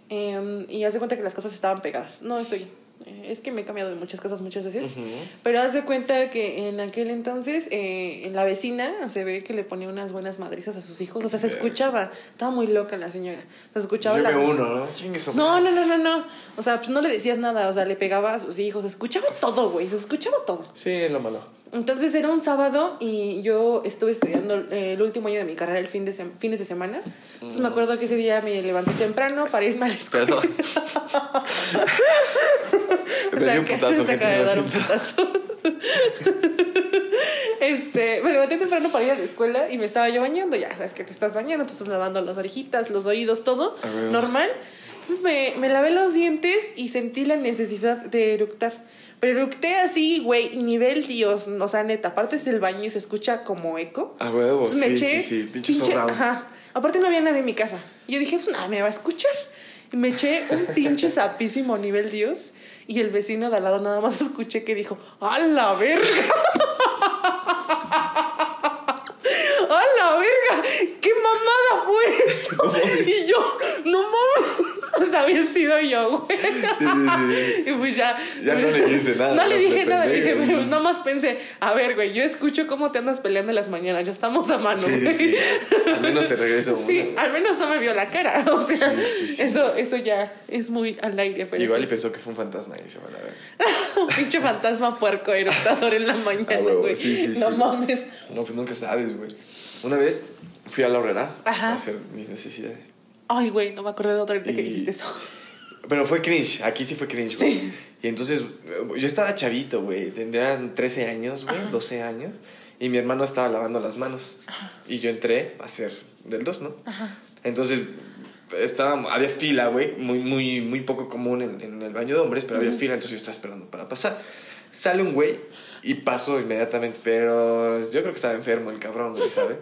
eh, y haz de cuenta que las casas estaban pegadas. No estoy. Eh, es que me he cambiado de muchas casas muchas veces. Ujú. Pero haz de cuenta que en aquel entonces eh, en la vecina se ve que le ponía unas buenas madrizas a sus hijos. O sea, se escuchaba. Estaba muy loca la señora. Se escuchaba Yo las- uno, ¿no? No, no, no, no, no. O sea, pues no le decías nada. O sea, le pegaba a sus hijos. Se escuchaba todo, güey. Se escuchaba todo. Sí, lo malo. Entonces era un sábado y yo estuve estudiando eh, el último año de mi carrera el fin de fines de semana. Entonces me acuerdo que ese día me levanté temprano para irme a la escuela. Perdón. Me dio un putazo, de lo dar un putazo. Este, me levanté temprano para ir a la escuela y me estaba yo bañando. Ya sabes que te estás bañando, te estás lavando las orejitas, los oídos, todo normal. Entonces me, me lavé los dientes y sentí la necesidad de eructar. Pero eructé así, güey, nivel Dios. O sea, neta, aparte es el baño y se escucha como eco. A huevo, sí, eché. sí, sí. Pinche pinche-. Ajá. Aparte no había nadie en mi casa. Y yo dije, pues nada, me va a escuchar. Y me eché un pinche sapísimo nivel Dios. Y el vecino de al lado nada más escuché que dijo, ¡A la verga! ¡A la verga! ¿Qué mamada fue eso? y yo, no mames. Sea, había sido yo, güey. Sí. Y pues ya. Ya no le dice nada, No le dije nada, pendeja. dije, pero nada más pensé, a ver, güey, yo escucho cómo te andas peleando en las mañanas, ya estamos a mano, güey. Al menos te regreso una. Sí, al menos no me vio la cara. O sea. Eso, eso ya es muy al aire, pero Igual y pensó que fue un fantasma y se van a ver. un pinche fantasma puerco eruptador en la mañana, güey. no mames. No, pues nunca sabes, güey. Una vez fui a la horrera a hacer mis necesidades. Ay, güey, no me acordé de otra que Y- dijiste eso. Pero fue cringe, aquí sí fue cringe, güey. Sí. Y entonces, yo estaba chavito, güey. Tendrían 13 años, güey, 12 años. Y mi hermano estaba lavando las manos. Y yo entré a hacer del 2, ¿no? Ajá. Entonces, estaba, había fila, güey, muy, muy, muy poco común en, en el baño de hombres, pero había fila, entonces yo estaba esperando para pasar. Sale un güey y paso inmediatamente, pero yo creo que estaba enfermo el cabrón, güey, ¿sabes?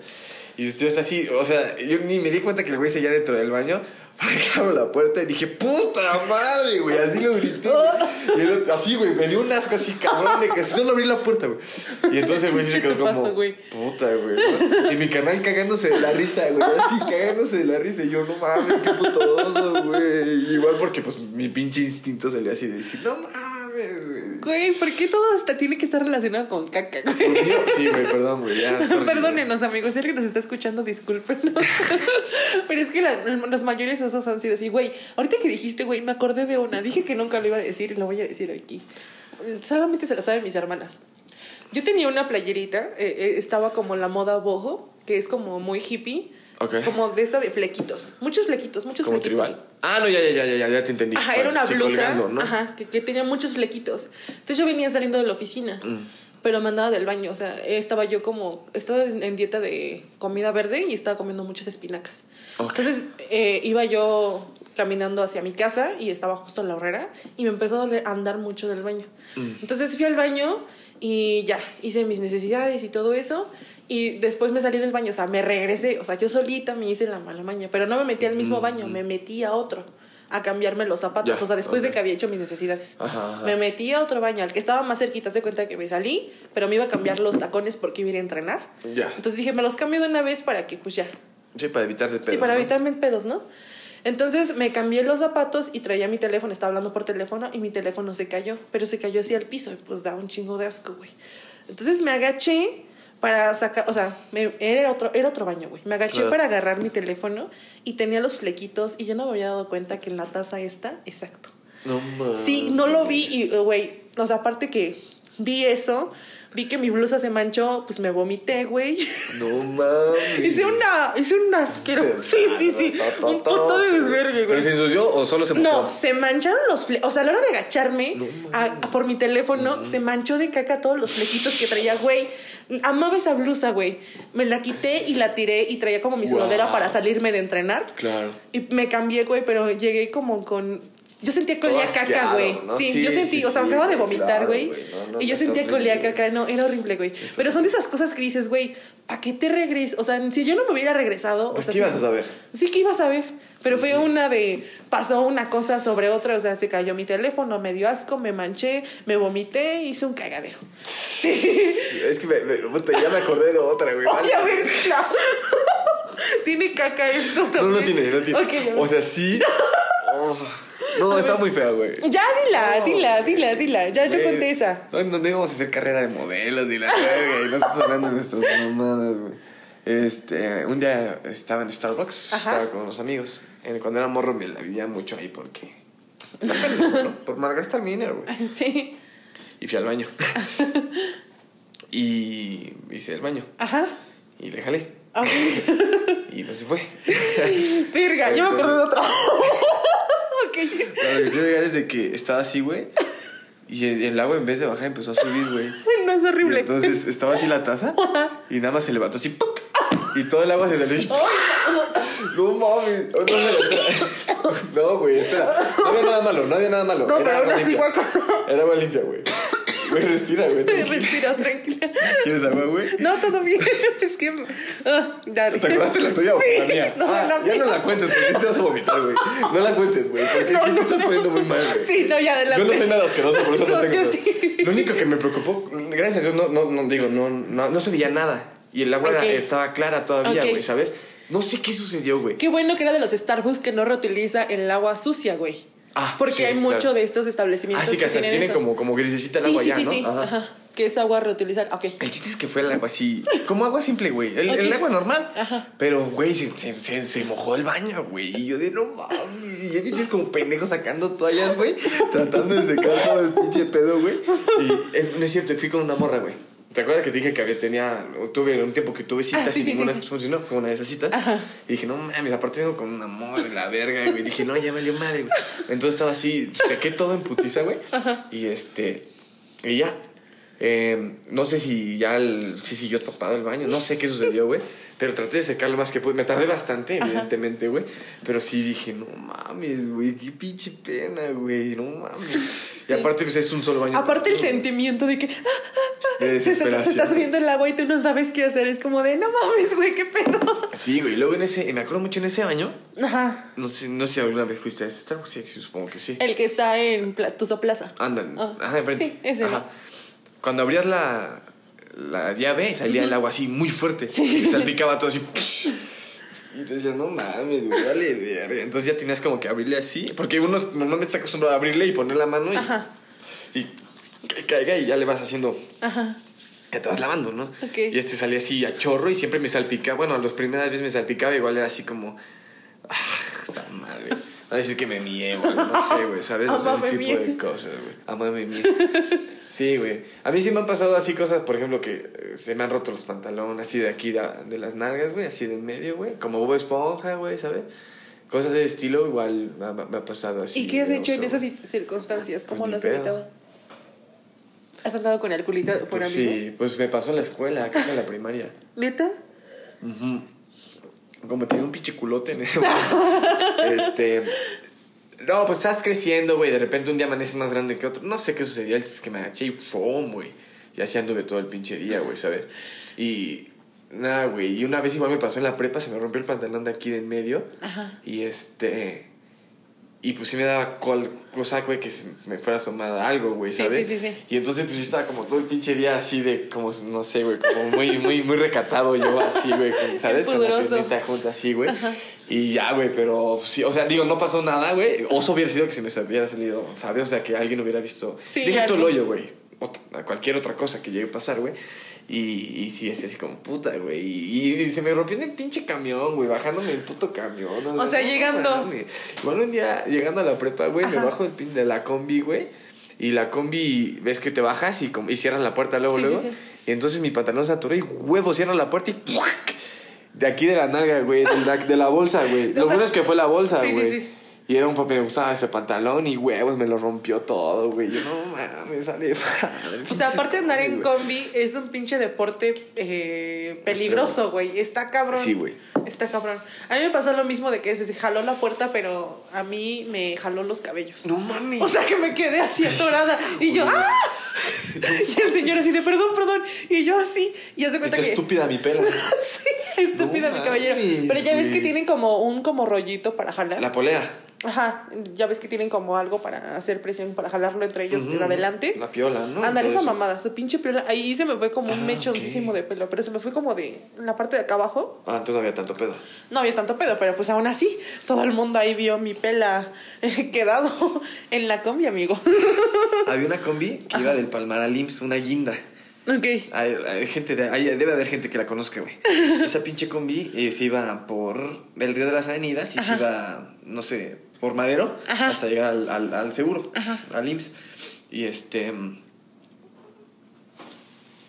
Y yo así, o sea, yo ni me di cuenta que el güey seguía dentro del baño. porque abro la puerta y dije, puta madre, güey, así lo grité. güey. Y el otro- así, güey, me dio un asco así, cabrón, de que solo abrí la puerta, güey. Y entonces el güey se ¿Qué quedó como, güey? puta, güey. ¿no? Y mi canal cagándose de la risa, güey, así cagándose de la risa. Y yo, no mames, qué putoso, güey. Igual porque, pues, mi pinche instinto salía así de decir, no mames, mames, güey. Güey, ¿por qué todo hasta tiene que estar relacionado con caca, güey? Sí, güey, perdón, güey. Ya, sorry, Perdónenos, amigos. Si alguien nos está escuchando, discúlpenos. Pero es que la- los mayores osos han sido así, güey. Ahorita que dijiste, güey, me acordé de una. Dije que nunca lo iba a decir y lo voy a decir aquí. Solamente se la saben mis hermanas. Yo tenía una playerita, eh, eh, estaba como la moda boho, que es como muy hippie. Ok. Como de esta de flequitos. Muchos flequitos, muchos Como flequitos. tribal. Ah, no, ya, ya, ya, ya, ya, te entendí. Ajá, era una Sí, blusa colgando, ¿no? ajá, que, que tenía muchos flequitos. Entonces yo venía saliendo de la oficina, Mm. pero me andaba del baño. O sea, estaba yo como. Estaba en dieta de comida verde y estaba comiendo muchas espinacas. Ok. Entonces eh, iba yo caminando hacia mi casa y estaba justo en la horrera y me empezó a andar mucho del baño. Mm. Entonces fui al baño y ya, hice mis necesidades y todo eso. Y después me salí del baño, o sea, me regresé, o sea, yo solita me hice la mala maña, pero no me metí al mismo baño, me metí a otro a cambiarme los zapatos, o sea, después de que había hecho mis necesidades. Ajá, ajá. Me metí a otro baño, al que estaba más cerquita, se cuenta que me salí, pero me iba a cambiar los tacones porque iba a ir a entrenar. Ya. Entonces dije, me los cambio de una vez para que pues ya, Sí, para evitar de pedo. Sí, para ¿no? evitarme pedos, ¿no? Entonces me cambié los zapatos y traía mi teléfono, estaba hablando por teléfono y mi teléfono se cayó, pero se cayó así al piso y pues da un chingo de asco, güey. Entonces me agaché para sacar, o sea, me- era, otro, era otro baño, güey. Me agaché Claro. para agarrar mi teléfono y tenía los flequitos y yo no me había dado cuenta que en la taza esta, exacto. No mames. Sí, no lo vi y, eh, güey, o sea, aparte que vi eso, vi que mi blusa se manchó, pues me vomité, güey. No mames. Hice una, hice un asqueroso. Sí, sí, sí. Un puto de desvergue, ¿Pero güey. se ensució o solo se mojó? No, se mancharon los fle O sea, a la hora de agacharme a- a- por mi teléfono, se manchó de caca todos los flequitos que traía, güey. Amaba esa blusa, güey. Me la quité y la tiré y traía como mi Wow. sudadera para salirme de entrenar. Claro. Y me cambié, güey, pero llegué como con. Yo sentía que olía caca, güey. ¿no? Sí, Sí, yo sentí, sí, o sea, acababa de vomitar, güey. güey. No, no, y yo sentía que olía caca, no, era horrible, güey. Pero son de esas cosas que dices, güey, ¿para qué te regresas? O sea, si yo no me hubiera regresado. Pues, o sea, ¿qué ibas a saber? Sí, que ibas a ver. Pero fue una de. Pasó una cosa sobre otra, o sea, se cayó mi teléfono, me dio asco, me manché, me vomité, hice un cagadero. Sí. Es que me, ya me acordé de otra, güey. A ver, claro. Tiene caca esto No, también. no tiene, no tiene. A ver. o sea, sí. Oh. No, está muy fea, güey. Ya, dila, dila, dila, dila. Ya, yo Güey, conté esa. No, no, no íbamos a hacer carrera de modelos y la verga, y no estás hablando de nuestras mamadas, güey. Este, un día estaba en Starbucks, Ajá. estaba con unos amigos. Cuando era morro me la vivía mucho ahí porque... ¿no? Por malgastar mi dinero, güey. Sí. Y fui al baño. y hice el baño. Ajá. Y le jalé. Ok. Y no se fue. Verga, yo me acordé de otra. ok. Pero lo que quiero llegar es de que estaba así, güey. Y el, el agua en vez de bajar empezó a subir, güey. No es Y horrible. entonces estaba así la taza y nada más se levantó así ¡puc! Y todo el agua se salió así, no mames no, le- no güey espera no había nada malo no había nada malo No, Era pero aún así, guaco. era agua limpia güey güey respira güey Respira, tranquila. ¿quieres agua güey? No, todo bien. Es que. ah, dale. ¿Te acordaste la tuya o Sí, la mía? No, Ah, la ya mía. no la cuentes porque te vas a vomitar, güey. No la cuentes, güey, porque No, sí no, te estás poniendo muy mal, güey. Sí, no, ya adelante. Yo no soy nada asqueroso, por eso no, tengo. yo sí. Lo único que me preocupó, gracias a Dios, no, no, no digo, no, no, no se veía nada. Y el agua era- estaba clara todavía, güey, ¿sabes? No sé qué sucedió, güey. Qué bueno que era de los Starbucks que no reutiliza el agua sucia, güey. Ah, Porque sí, hay mucho claro. de estos establecimientos Así que hasta tienen tiene como, como grisecita el sí, agua sí, ya, sí, ¿no? sí. Ajá. Ajá. Que es agua reutilizar. Ok. El chiste es que fue el agua así, como agua simple, güey. El, agua normal. Ajá. Pero, güey, se, se, se, se mojó el baño, güey. Y yo de no mames. Y ya viste como pendejo sacando toallas, güey. Tratando de secar todo el pinche pedo, güey. Y eh, no es cierto, fui con una morra, güey. ¿Te acuerdas que te dije que había, tenía, tuve un tiempo que tuve citas Ah, sí, y sí, ninguna sí, sí. funcionó? Fue una de esas citas. Ajá. Y dije, no mames, aparte vengo con una morra de la verga, güey. Dije, no, ya valió madre, güey. Entonces estaba así, saqué todo en putiza, güey. Y este, y ya. Eh, no sé si ya el, si siguió tapado el baño, no sé qué sucedió, güey. Pero traté de secarlo más que pude. Me tardé bastante, evidentemente, güey. Pero sí dije, no mames, güey, qué pinche pena, güey, no mames. Y aparte, pues es un solo baño. Aparte el sentimiento de que ah, ah, ah, De se, está- se desesperación. está subiendo el agua y tú no sabes qué hacer. Es como de, no mames, güey, qué pedo. Sí, güey. Luego en ese, me acuerdo mucho en ese baño. Ajá. No sé, no sé si alguna vez fuiste a ese Starbucks. Sí, sí, supongo que sí. El que está en Pla- Tuzo Plaza. Andan. Ah, Ajá, enfrente. sí, ese, ¿no? Cuando abrías la, la llave, salía el agua así muy fuerte. Y salpicaba todo así. Y tú decías, no mames, güey, vale verga. Entonces ya tenías como que abrirle así. Porque uno normalmente está acostumbrado a abrirle y poner la mano y. Ajá. Y y que caiga y ya le vas haciendo Ajá. te vas lavando, ¿no? Ok. Y este salía así a chorro y siempre me salpicaba. Bueno, las primeras veces me salpicaba, igual era así como. Ah, esta madre. Van a decir que me mié, güey. No sé, güey, ¿sabes? O sea, ese tipo mie. de cosas, güey. Amame mie. Sí, güey. A mí sí me han pasado así cosas, por ejemplo, que eh, se me han roto los pantalones así de aquí, de, de las nalgas, güey, así de en medio, güey. Como Bob Esponja, güey, ¿sabes? Cosas de estilo igual me ha, me ha pasado así. ¿Y qué has hecho en esas circunstancias? ¿Cómo Pues lo has evitado? ¿Has andado con el culito fuera Pues amigo? sí, pues me pasó en la escuela, acá en la primaria. ¿Neta? Ujú. Como tenía un pinche culote en ese momento. este. No, pues estás creciendo, güey. De repente un día amaneces más grande que otro. No sé qué sucedió. El es que me agaché y ¡pum! güey. Y así anduve todo el pinche día, güey, ¿sabes? Y. Nada, güey. Y una vez igual me pasó en la prepa, se me rompió el pantalón de aquí de en medio. Ajá. Y este. Y pues sí me daba cual cosa, güey, que se me fuera a asomar algo, güey, Sí, ¿sabes? sí, sí, sí. Y entonces pues sí estaba como todo el pinche día así de, como, no sé, güey, como muy, muy, muy recatado yo así, güey, ¿sabes? Con la piernita junta así, güey. Y ya, güey, pero sí, o sea, digo, no pasó nada, güey. Oso hubiera sido que se me hubiera salido, ¿sabes? O sea, que alguien hubiera visto. Sí, Deja todo el hoyo, güey. Cualquier otra cosa que llegue a pasar, güey. Y, y sí, es así como puta, güey. Y, y se me rompió en el pinche camión, güey, bajándome el puto camión. O sea, llegando. Igual un día, llegando a la prepa, güey, me bajo del pin de la combi, güey. Y la combi, ves que te bajas y, y cierran la puerta luego, Sí, luego. sí, sí. Y entonces mi pantalón se atoró y huevo, cierra la puerta y. De aquí de la nalga, güey, de la, de la bolsa, güey. Lo bueno es que fue la bolsa, sí, sí, güey. Y era un papel, me gustaba ese pantalón y huevos, me lo rompió todo, güey. Yo, no mames, sale madre, O sea, aparte de andar en combi, es un pinche deporte eh, peligroso, güey. Está cabrón. Sí, güey. Está cabrón. A mí me pasó lo mismo de que se jaló la puerta, pero a mí me jaló los cabellos. No mames. O sea que me quedé así atorada. Y yo, ¡ah! Y el señor así de, perdón, perdón. Y yo así. Y hace cuenta que. estúpida mi pelo. sí, estúpida No mi caballero. mames, Pero ya ves que tienen como un como rollito para jalar. La polea. Ajá. Ya ves que tienen como algo para hacer presión, para jalarlo entre ellos en Ujú. adelante. La piola, ¿no? Ándale, esa mamada, su pinche piola. Ahí se me fue como un Ah, mechoncísimo de pelo, pero se me fue como de la parte de acá abajo. Ah, no había tanto pedo. No había tanto pedo, pero pues aún así, todo el mundo ahí vio mi pela eh, quedado en la combi, amigo. Había una combi que iba del Palmar al IMSS, una guinda. ok. Hay, hay gente de, hay- debe haber gente que la conozca, güey. Esa pinche combi eh, se iba por el río de las avenidas y se iba, no sé, por Madero Ajá. hasta llegar al, al, al seguro, al IMSS. Y este.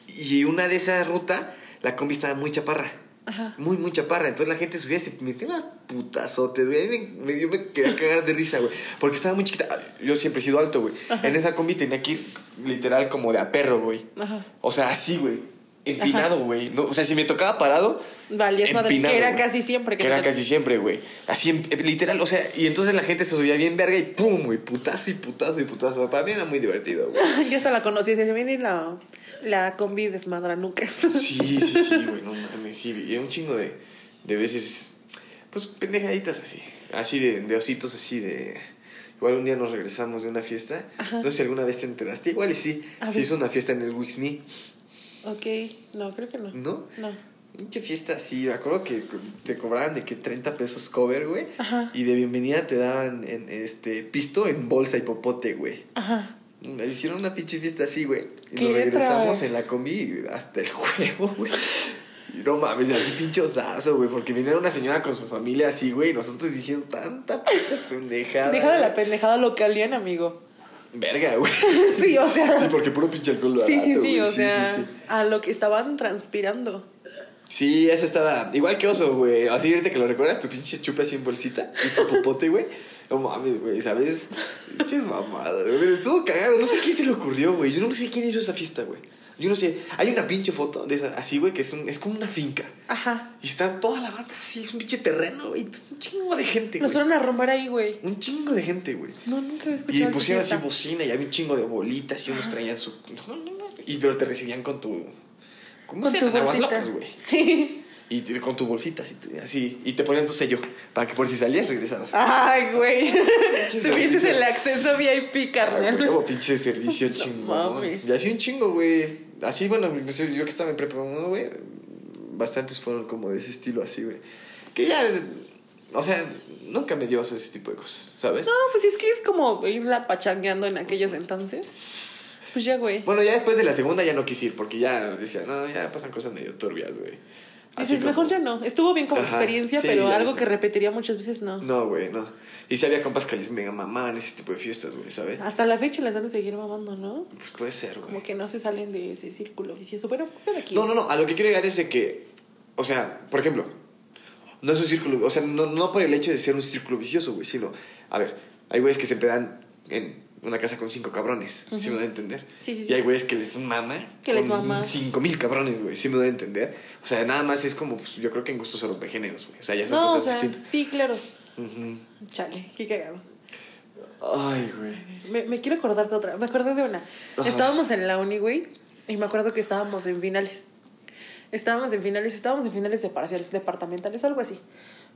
Y una de esas rutas, la combi estaba muy chaparra. Ajá. Muy, muy chaparra. Entonces la gente subía y se metía unas putazotes, güey. A mí Me, me, yo me quería cagar de risa, güey. Porque estaba muy chiquita. Yo siempre he sido alto, güey. En esa combi tenía que ir literal como de a perro, güey. Ajá. O sea, así, güey. Empinado, güey. No, o sea, si me tocaba parado. Madre, empinado, que era güey. casi siempre que Que era casi siempre, güey. Así, em- literal. O sea, y entonces la gente se subía bien verga y pum, güey. Putazo y putazo y putazo. Para mí era muy divertido, güey. ya hasta la conocí, se viene la, la combi desmadranucas. Sí, sí, sí, güey. No mames, sí. Y un chingo de, de veces, pues pendejaditas así. Así de, de ositos, así de. Igual un día nos regresamos de una fiesta. No sé si alguna vez te enteraste. Igual y sí. A Se ver. hizo una fiesta en el Wixme. ok, no, creo que no. ¿No? No. Pinche fiesta así, me acuerdo que te cobraban de que 30 pesos cover, güey. Ajá. Y de bienvenida te daban en, este pisto en bolsa y popote, güey. Ajá. Hicieron una pinche fiesta así, güey. Y ¿Qué nos regresamos trae? en la combi hasta el juego, güey. Y no mames, así pinche osazo, güey. Porque viniera una señora con su familia así, güey. Y nosotros diciendo tanta pendejada. Deja de la pendejada localiana, amigo. Verga, güey. Sí, o sea. Sí, porque puro pinche alcohol barato, Sí, sí, sí, güey. o Sí, sea, sí, sí. a lo que estaban transpirando. Sí, eso estaba igual que oso, güey. Así ahorita que lo recuerdas, tu pinche chupa así en bolsita y tu popote, güey. No mames, güey, ¿sabes? Pinches mamadas, güey. Estuvo cagado. No sé quién se le ocurrió, güey. Yo no sé quién hizo esa fiesta, güey. Yo no sé. Hay una pinche foto de esa, así, güey, que es, un, es como una finca. Ajá. Y está toda la banda así, es un pinche terreno, güey. Un chingo de gente, Nos güey. fueron a romper ahí, güey. Un chingo de gente, güey. No, nunca Y escuchado. esa pusieron así bocina y había un chingo de bolitas y unos traían su. No, no, no. Y pero te recibían con tu. ¿Cómo se llaman? Aguas locas, güey. Sí. Y te- con tu bolsita, así. Y te ponían tu sello. Para que por si salías, regresaras. Ay, güey. Tuvieses el acceso VIP, carnal. huevo, pinche servicio chingón. mames. Y así un chingo, güey. Así, bueno, yo que estaba en prepa, ¿no, güey. Bastantes fueron como de ese estilo así, güey. Que ya. O sea, nunca me dio ese tipo de cosas, ¿sabes? No, pues es que es como irla pachangueando en aquellos entonces. Pues ya, güey. Bueno, ya después de la segunda ya no quise ir porque ya decía, no, ya pasan cosas medio turbias, güey. Dices, como- mejor ya no. Estuvo bien como Ajá, experiencia, sí, pero algo que repetiría muchas veces no. No, güey, no. Y si había compas que les mega mamaban ese tipo de fiestas, güey, ¿sabes? Hasta la fecha les han de seguir mamando, ¿no? Pues puede ser, güey. Como que no se salen de ese círculo vicioso. Bueno, cada quien. No, no, no. A lo que quiero llegar es de que, o sea, por ejemplo, no es un círculo, o sea, no, no por el hecho de ser un círculo vicioso, güey, sino, a ver, hay güeyes que se pedan en una casa con cinco cabrones, ¿sí me da a entender? Sí, sí, sí. Y hay güeyes que les mama. Que les mama. Cinco mil cabrones, güey, ¿sí me da a entender? O sea, nada más es como, pues, yo creo que en gustos son los géneros, güey. O sea, ya son No, o cosas sea, distintas. sí, claro. Chale, qué cagado. Ay, güey. Me, me quiero acordarte otra. Me acordé de una. Ajá. Estábamos en la uni, güey, y me acuerdo que estábamos en finales. Estábamos en finales, estábamos en finales de parciales, departamentales, algo así.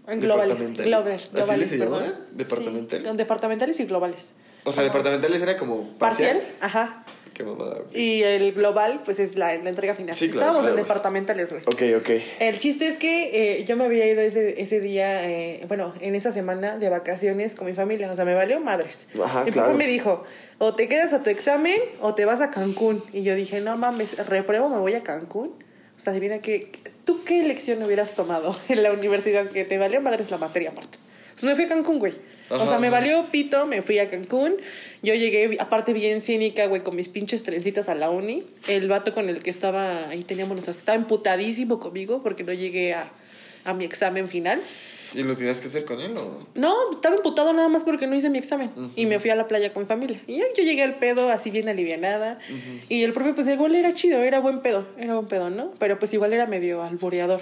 En globales. ¿Departamentales? Global, ¿Así globales, les perdón. llama? ¿Departamental? Sí, departamentales y globales. O sea, departamentales era como parcial. Parcial, ajá. Qué mamada, güey. Y el global, pues es la, la entrega final. Sí, claro, Estábamos claro, en güey. departamentales, güey. Ok, ok. El chiste es que eh, yo me había ido ese, ese día, eh, bueno, en esa semana de vacaciones con mi familia. O sea, me valió madres. Ajá, mi claro. papá me dijo, o te quedas a tu examen o te vas a Cancún. Y yo dije, no mames, repruebo, me voy a Cancún. O sea, adivina qué, ¿tú qué lección hubieras tomado en la universidad que te valió madres la materia aparte? O sea, me fui a Cancún, güey. o Ajá, sea, me valió pito, me fui a Cancún. Yo llegué, aparte bien cínica, güey, con mis pinches trencitas a la uni. El vato con el que estaba, ahí teníamos nuestras, estaba emputadísimo conmigo porque no llegué a, a mi examen final. ¿Y lo tenías que hacer con él o...? No, estaba emputado nada más porque no hice mi examen. Y me fui a la playa con mi familia. Y yo llegué al pedo así bien alivianada. Y el profe, pues igual era chido, era buen pedo, era buen pedo, ¿no? Pero pues igual era medio alboreador.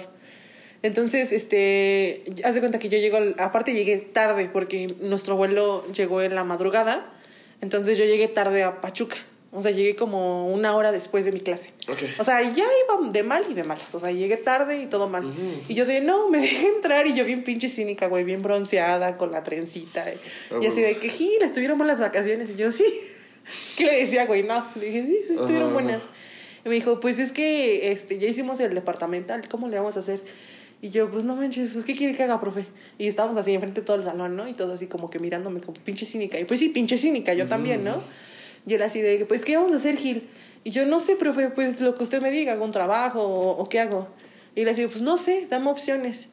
Entonces, este, haz de cuenta que yo llego, aparte llegué tarde porque nuestro vuelo llegó en la madrugada. Entonces yo llegué tarde a Pachuca. O sea, llegué como una hora después de mi clase. Ok. O sea, ya iba de mal y de malas. O sea, llegué tarde y todo mal. Y yo de, no, me dejé entrar. Y yo bien pinche cínica, güey, bien bronceada, con la trencita. Y, Ah, y así de que, gil, estuvieron buenas vacaciones. Y yo, sí. Es que le decía, güey, no. Le dije, sí, estuvieron buenas. Y me dijo, pues es que este, ya hicimos el departamental, ¿cómo le vamos a hacer? Y yo, pues no manches, pues ¿qué quiere que haga, profe? Y estábamos así enfrente de todo el salón, ¿no? Y todos así como que mirándome como pinche cínica. Y pues sí, pinche cínica, yo también, ¿no? Y él así de, pues ¿qué vamos a hacer, Gil? Y yo, no sé, profe, pues lo que usted me diga, hago un trabajo o, o qué hago. Y él así, pues no sé, dame opciones.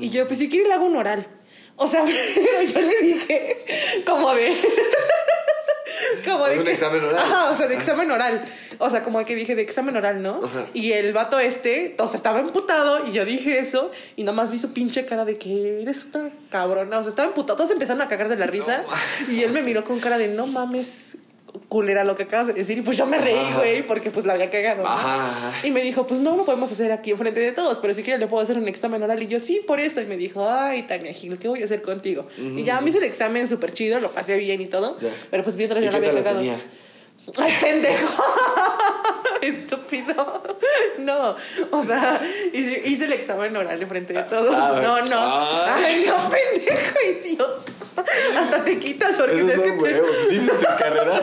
Y yo, pues si quiere le hago un oral. O sea, pero yo le dije, como de... como de Un que- examen oral. Ajá, o sea, de examen oral. O sea, como que dije de examen oral, ¿no? Ajá. Y el vato este, o sea, estaba emputado y yo dije eso y nomás vi su pinche cara de que eres una cabrona. O sea, estaba emputado. Todos empezaron a cagar de la risa y él me miró con cara de no mames, culera lo que acabas de decir. Y pues yo me reí, güey, porque pues la había cagado. ¿no? Y me dijo, pues no lo podemos hacer aquí enfrente de todos, pero si quiere le puedo hacer un examen oral. Y yo, sí, por eso. Y me dijo, ay, Tania Gil, ¿qué voy a hacer contigo? Y ya me hice el examen súper chido, lo pasé bien y todo. Pero pues mientras ¿Y yo la había cagado. tenía? Ay, pendejo. Estúpido. No, o sea, hice, hice el examen oral enfrente de todos. Ah, no, no. ay. Ay, no, pendejo, idiota. Hasta te quitas porque Eso que te- Sí,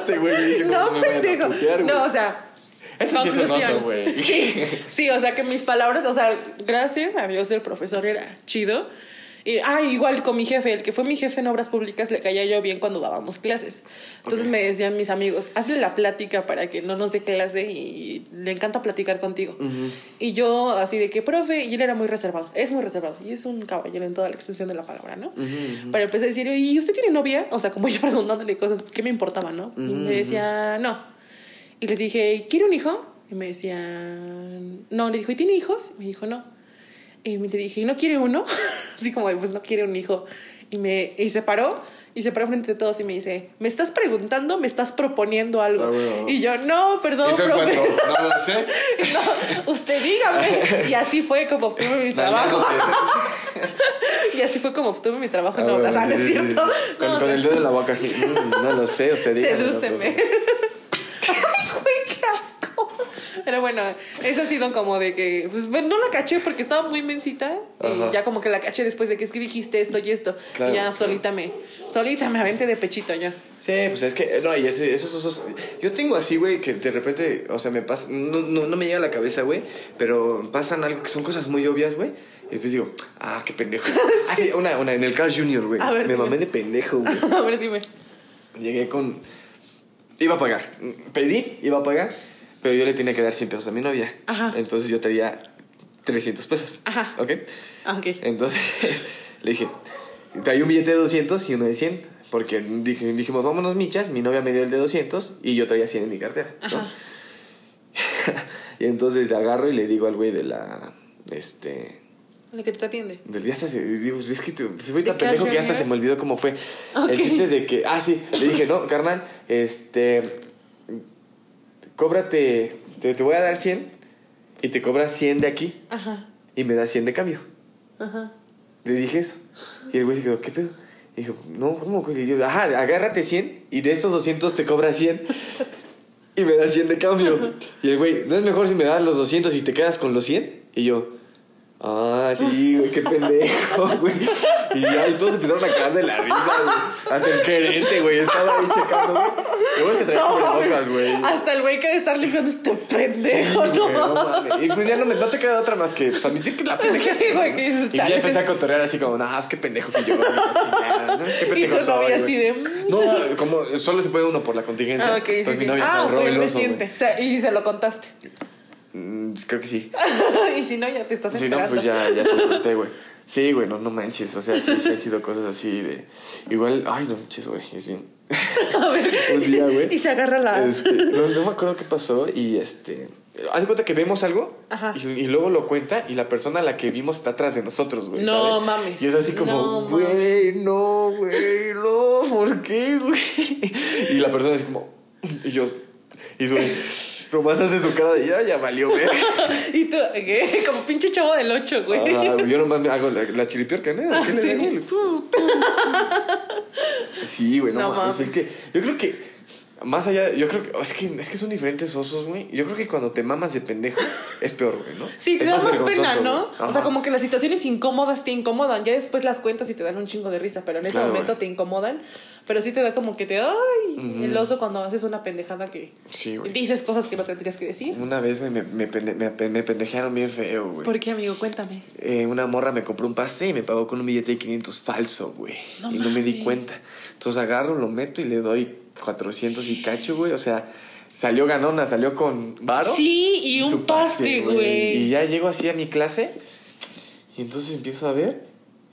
te güey. No, pendejo. putear. No, o sea. Eso sí es güey. Sí, sí, o sea que mis palabras, o sea, gracias a Dios el profesor era chido. Y, ah, igual con mi jefe, el que fue mi jefe en obras públicas, le caía yo bien cuando dábamos clases. Entonces me decían mis amigos, hazle la plática para que no nos dé clase y le encanta platicar contigo. Y yo así de que, profe, y él era muy reservado, es muy reservado, y es un caballero en toda la extensión de la palabra, ¿no? Pero empecé a decir, ¿y usted tiene novia? O sea, como yo preguntándole cosas, ¿qué me importaba, no? Y me decía, no. Y le dije, ¿quiere un hijo? Y me decía, no. Le dijo, ¿y tiene hijos? Y me dijo, no. Y me le dije, ¿y no quiere uno? Así como, pues no quiere un hijo. Y, me, y se paró, y se paró frente de todos y me dice, ¿me estás preguntando? ¿Me estás proponiendo algo? Ah. Y yo, no, perdón, ¿Y profe". No lo sé. No, usted dígame. Y así fue como obtuve mi trabajo. Y así fue como obtuve mi trabajo en obras. Ah, ¿no es cierto? Con, el dedo de la boca. mm, no lo sé, usted diga. Sedúceme. Ay, güey, qué asco. Pero bueno, eso ha sido como de que, pues bueno, no la caché porque estaba muy mensita. Ajá. Y ya como que la caché después de que es que dijiste esto y esto. Claro, y ya claro. solita me, solita me aventé de pechito ya. Sí, pues es que, no, y ese- esos osos. Yo tengo así, güey, que de repente, o sea, me pasa. No, no, no me llega a la cabeza, güey, pero pasan algo que son cosas muy obvias, güey. Y después digo, ah, qué pendejo. Ah, sí, una, una, en el Cars Junior, güey. Me dime. mamé de pendejo, güey. A ver, dime. Llegué con. iba a pagar. Pedí, iba a pagar, pero yo le tenía que dar 100 pesos a mi novia. Ajá. Entonces yo traía 300 pesos. Ajá. ¿Ok? Ah, ok. Entonces le dije, traía un billete de 200 y uno de 100. Porque dije- dijimos, vámonos michas, mi novia me dio el de 200 y yo traía 100 en mi cartera. ¿no? Ajá. y entonces le agarro y le digo al güey de la, este, La que te atiende. del día hasta se, digo, es que te- fui ¿De tan pendejo que hasta se me olvidó cómo fue. Ok. El chiste es de que, ah, sí, le dije, no, carnal, este, cóbrate, te, te voy a dar 100 y te cobras 100 de aquí Ajá. y me das 100 de cambio. Ajá. Le dije eso. Y el güey se quedó, ¿qué pedo? Y dijo, no, ¿cómo? güey?" Y yo, ajá, agárrate 100 y de estos 200 te cobras 100 y me das 100 de cambio. Y el güey, ¿no es mejor si me das los 200 y te quedas con los 100? Y yo, ah, sí, güey, qué pendejo, güey. Y ya, y todos empezaron a cagar de la risa, güey. Hasta el gerente, güey, estaba ahí checando, güey. Luego es que traía cubrebocas, güey. Hasta el güey que debe estar limpiando este pendejo, Sí, ¿no? güey, no mames. Y pues ya no, me, no te queda otra más que pues, admitir que la pendejaste. Sí, güey, que dices, Y ya empecé a cotorrear así como, nah, es que pendejo que yo. güey, chingada, ¿no? Qué pendejo Y tu soy. novia güey". así de, No, como solo se puede uno por la contingencia. Ah, ok, Entonces sí. mi novia Ah, fue el oso, güey. O sea, y se lo contaste. Mm, pues creo que sí. y si no, ya te estás Si no, pues ya, ya te conté, güey. Sí, güey, no, no manches. O sea, sí, sí han sido cosas así de. Igual, ay, no manches, güey, es bien. A ver. Un día, güey. Y se agarra la... Este, no, no me acuerdo qué pasó y este. Haz de cuenta que vemos algo y, y luego lo cuenta y la persona a la que vimos está atrás de nosotros, güey. No ¿sabes? mames. Y es así como, güey, no, güey, no, ¿por qué, güey? Y la persona así como, y yo, y su, nomás hace su cara de ya, ya valió, güey. Y tú, ¿qué? Como pinche chavo del 8, güey. Ah, yo nomás me hago la, la chiripiorca, ¿no? ¿Qué le sí. digo? Le- tú. Sí, güey, no, No mames. mames. Es que yo creo que más allá, yo creo que es que es que son diferentes osos, güey. Yo creo que cuando te mamas de pendejo es peor, güey, ¿no? Sí, te Es da más pena, ¿no? O sea, como que las situaciones incómodas te incomodan. Ya después las cuentas y te dan un chingo de risa, pero en ese Claro, momento güey. te incomodan. Pero sí te da como que te. ¡Ay! El oso cuando haces una pendejada que. Sí, güey. Dices cosas que no tendrías que decir. Una vez güey, me, me, pende- me, me pendejearon bien feo, güey. ¿Por qué, amigo? Cuéntame. Eh, una morra me compró un pastel y me pagó con un billete de 500 falso, güey. No y no me di cuenta. Entonces agarro, lo meto y le doy 400 y cacho, güey. O sea, salió ganona, salió con varo. Sí, y un paste, Y güey. ya llego así a mi clase y entonces empiezo a ver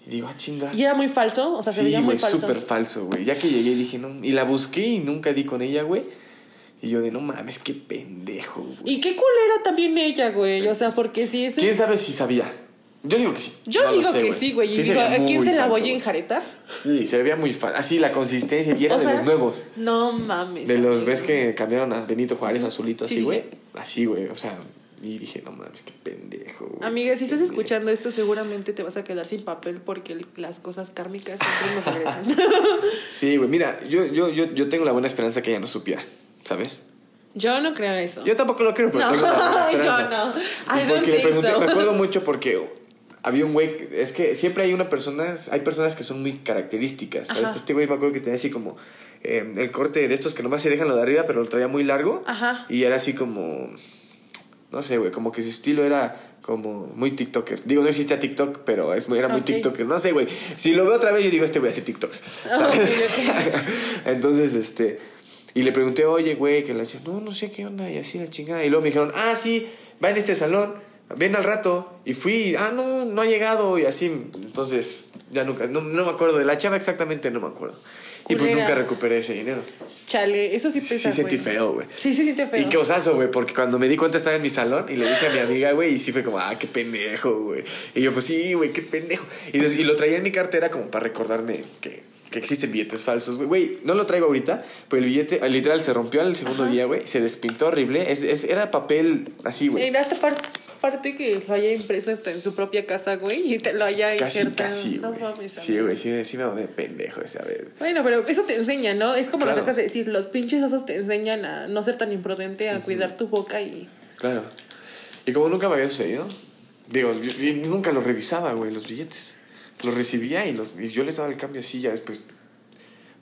y digo, ah, chinga. Y era muy falso, o sea, se sí, veía muy güey, falso. súper falso, güey. Ya que llegué dije, no. Y la busqué y nunca di con ella, güey. Y yo de, no mames, qué pendejo, güey. Y qué culera también ella, güey. O sea, porque si eso. ¿Quién sabe si sabía? Yo digo que sí. Yo No digo sé, que sí, güey. Y Sí digo, ¿a quién se la voy a enjaretar? Sí, se veía muy falso. Así la consistencia. Y era O de sea, los nuevos. No mames. De los. ¿ves que cambiaron a Benito Juárez azulito Sí, así, sí, güey? sí. Así, güey. O sea, y dije, no mames, qué pendejo. güey, Amiga, si estás escuchando esto, seguramente te vas a quedar sin papel porque las cosas kármicas siempre nos regresan. Sí, güey. Mira, yo, yo, yo, yo tengo la buena esperanza que ella no supiera, ¿sabes? Yo no creo en eso. Yo tampoco lo creo, pero No, tengo la buena yo no. I don't porque le think pregunté, so. me acuerdo mucho porque había un güey, es que siempre hay una persona, hay personas que son muy características. Este güey me acuerdo que tenía así como eh, el corte de estos que nomás se dejan lo de arriba, pero lo traía muy largo. Ajá. Y era así como, no sé, güey, como que su estilo era como muy TikToker. Digo, no existía TikTok, pero es muy, era muy Ok. TikToker. No sé, güey. Si lo veo otra vez, yo digo, este güey hace TikToks. Ah, Entonces, este. Y le pregunté, oye, güey, que la decía, no, no sé qué onda, y así la chingada. Y luego me dijeron, ah, sí, va en este salón, ven al rato. Y fui, ah, no, no ha llegado, y así. Entonces, ya nunca, no, no me acuerdo de la chava exactamente, no me acuerdo. Y pues Culera. nunca recuperé ese dinero. Chale, eso sí pesa, Sí sentí güey. feo, güey. Sí, sí siente feo. Y qué osazo, güey, porque cuando me di cuenta estaba en mi salón y le dije a mi amiga, güey, y sí fue como, ah, qué pendejo, güey. Y yo, pues sí, güey, qué pendejo. Y, des- y lo traía en mi cartera como para recordarme que, que existen billetes falsos, güey. Güey, no lo traigo ahorita, pero el billete, eh, literal, se rompió al segundo día, güey. Se despintó horrible. Es, es- era papel así, güey. En esta par- parte que lo haya impreso hasta en su propia casa, güey, y te lo haya Casi, injertado. casi, No güey. mames, sí, güey, sí, sí me de pendejo ese, a ver. Bueno, pero eso te enseña, ¿no? Es como lo Claro. que acabas de decir, los pinches osos te enseñan a no ser tan imprudente, a cuidar tu boca y... Claro. Y como nunca me había sucedido, digo, yo- y nunca los revisaba, güey, los billetes. Los recibía y, los, y yo les daba el cambio así ya después.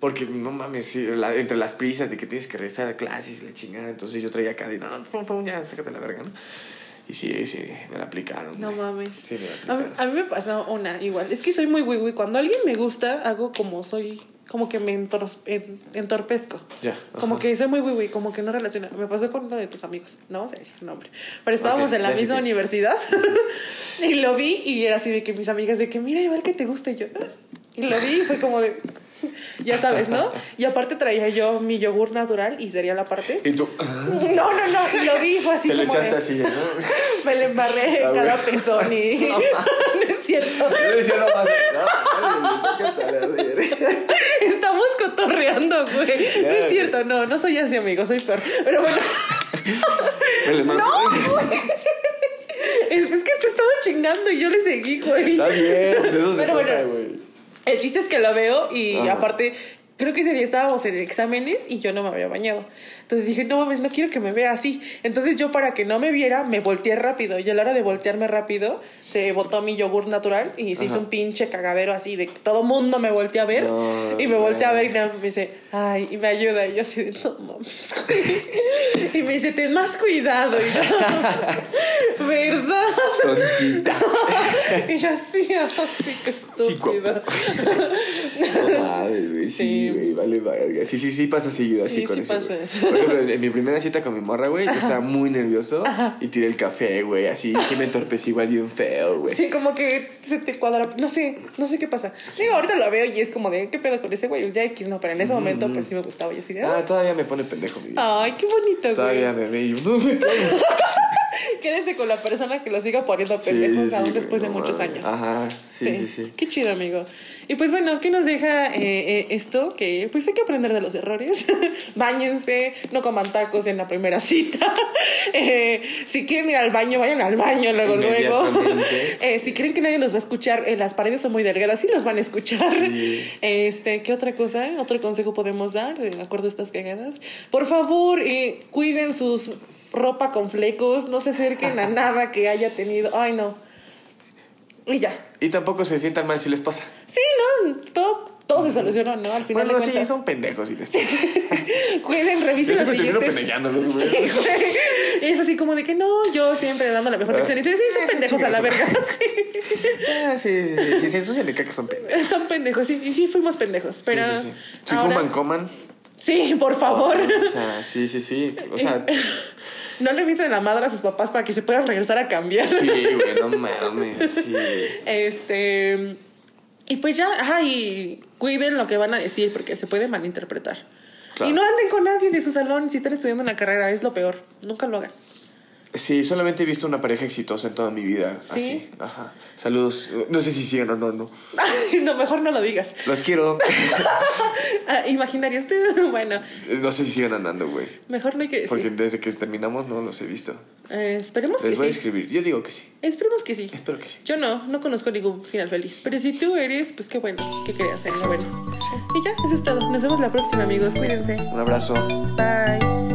Porque no mames, sí, la- entre las prisas de que tienes que regresar a clases y la chingada, entonces yo traía acá y no, pum, pum, ya, sácate la verga, ¿no? Y sí, sí, me la aplicaron. No mames. Sí, me la A mí, aplicaron. a mí me pasó una igual. Es que soy muy güey. Cuando alguien me gusta, hago como soy como que me entor- en- entorpezco. Ya, Como ajá. que soy muy, muy, como que no relaciona. Me pasó con uno de tus amigos, no vamos a decir nombre. Pero estábamos en la misma universidad y lo vi y era así de que mis amigas de que mira igual que te gusta y yo. "Ah". Y lo vi y fue como de, ya sabes, ¿no? Y aparte traía yo mi yogur natural y sería la parte. Y tú. No, no, no, lo vi fue así Te lo de- echaste así, ¿no? Me le embarré en cada güey. pezón y... no es cierto. No. A ver. Estamos cotorreando, güey. No es cierto, no, no soy así, amigo, soy peor. Pero bueno, no. es, es que te estaba chingando y yo le seguí, güey. Está bien, pues eso se Pero bueno. trata, güey. El chiste es que lo veo y Ajá. aparte, creo que ese día estábamos en exámenes y yo no me había bañado. Entonces dije, no mames, no quiero que me vea así. Entonces yo para que no me viera, me volteé rápido. Y a la hora de voltearme rápido, se botó mi yogur natural y se hizo un pinche cagadero así de que todo mundo me volteé a ver. No, y me volteé a ver y me dice, ay, y me ayuda. Y yo así de, no mames, güey. Y me dice, ten más cuidado. Y yo, ¿verdad? Tontita. Y yo así, así que estúpido. No mames, güey. Sí, Sí. vale verga. Sí, sí, sí pasa seguido así Sí, con sí eso. pasa. Ejemplo, en mi primera cita con mi morra, güey, yo estaba muy nervioso y tiré el café, güey, así. Sí me entorpecí igual bien feo, güey. Sí, como que se te cuadra. No sé, no sé qué pasa. Digo, ahorita lo veo y es como de, ¿qué pedo con ese güey? Ya X, no, pero en ese momento pues sí me gustaba. Y así de, Ah, "Ah, todavía me pone pendejo mi vida. ay, qué bonito, Todavía güey. me ve y yo, no me Quédese con la persona que lo siga poniendo Sí, pendejos sí, aún después de muchos años. Ajá, sí, sí, sí. Qué chido, amigo. Y pues bueno, ¿qué nos deja eh, eh, esto? Que pues hay que aprender de los errores. Báñense, no coman tacos en la primera cita. Eh, si quieren ir al baño, vayan al baño luego, luego. Eh, si creen que nadie los va a escuchar, las paredes son muy delgadas, sí los van a escuchar. Sí. Este, ¿qué otra cosa? ¿Otro consejo podemos dar de acuerdo a estas cagadas? Por favor, cuiden sus ropa con flecos, no se acerquen a nada que haya tenido. Ay, no. Y ya. Y tampoco se sientan mal si les pasa. Sí, no, todo, todo se solucionó, ¿no? Al final Bueno, de sí, son pendejos y les Cuiden, revisen Yo los billetes. pendejeándolos, güey. Sí. Y es así como de que no, yo siempre dando la mejor Ah. lección. Y dice, sí, son Eh, pendejos a la verga. Sí. Ah, sí, sí, sí. Si se ensucian de caca son pendejos. Son pendejos, sí. Y sí, fuimos pendejos. Pero sí, sí, sí. Si ahora- fuman, coman. Sí, por favor. O sea, sí, sí, sí. O sea, No le inviten la madre a sus papás para que se puedan regresar a cambiar. sí, güey, no mames. Sí. Este. Y pues ya, ajá, y cuiden lo que van a decir porque se puede malinterpretar. Claro. Y no anden con nadie de su salón si están estudiando una carrera, es lo peor. Nunca lo hagan. Sí, solamente he visto una pareja exitosa en toda mi vida. ¿Sí? Así. Ajá. Saludos. No sé si siguen o no, no. No, mejor no lo digas. Los quiero. Ah, Imaginarías tú. Bueno, No sé si siguen andando, güey. mejor no hay que. Porque desde que terminamos no los he visto. Eh, esperemos Les que voy a sí. escribir. Yo digo que sí. Esperemos que sí. Espero que sí. Yo no, no conozco ningún final feliz. Pero si tú eres, pues qué bueno que creas en lo bueno. Y ya, eso es todo. Nos vemos la próxima, amigos. Cuídense. Un abrazo. Bye.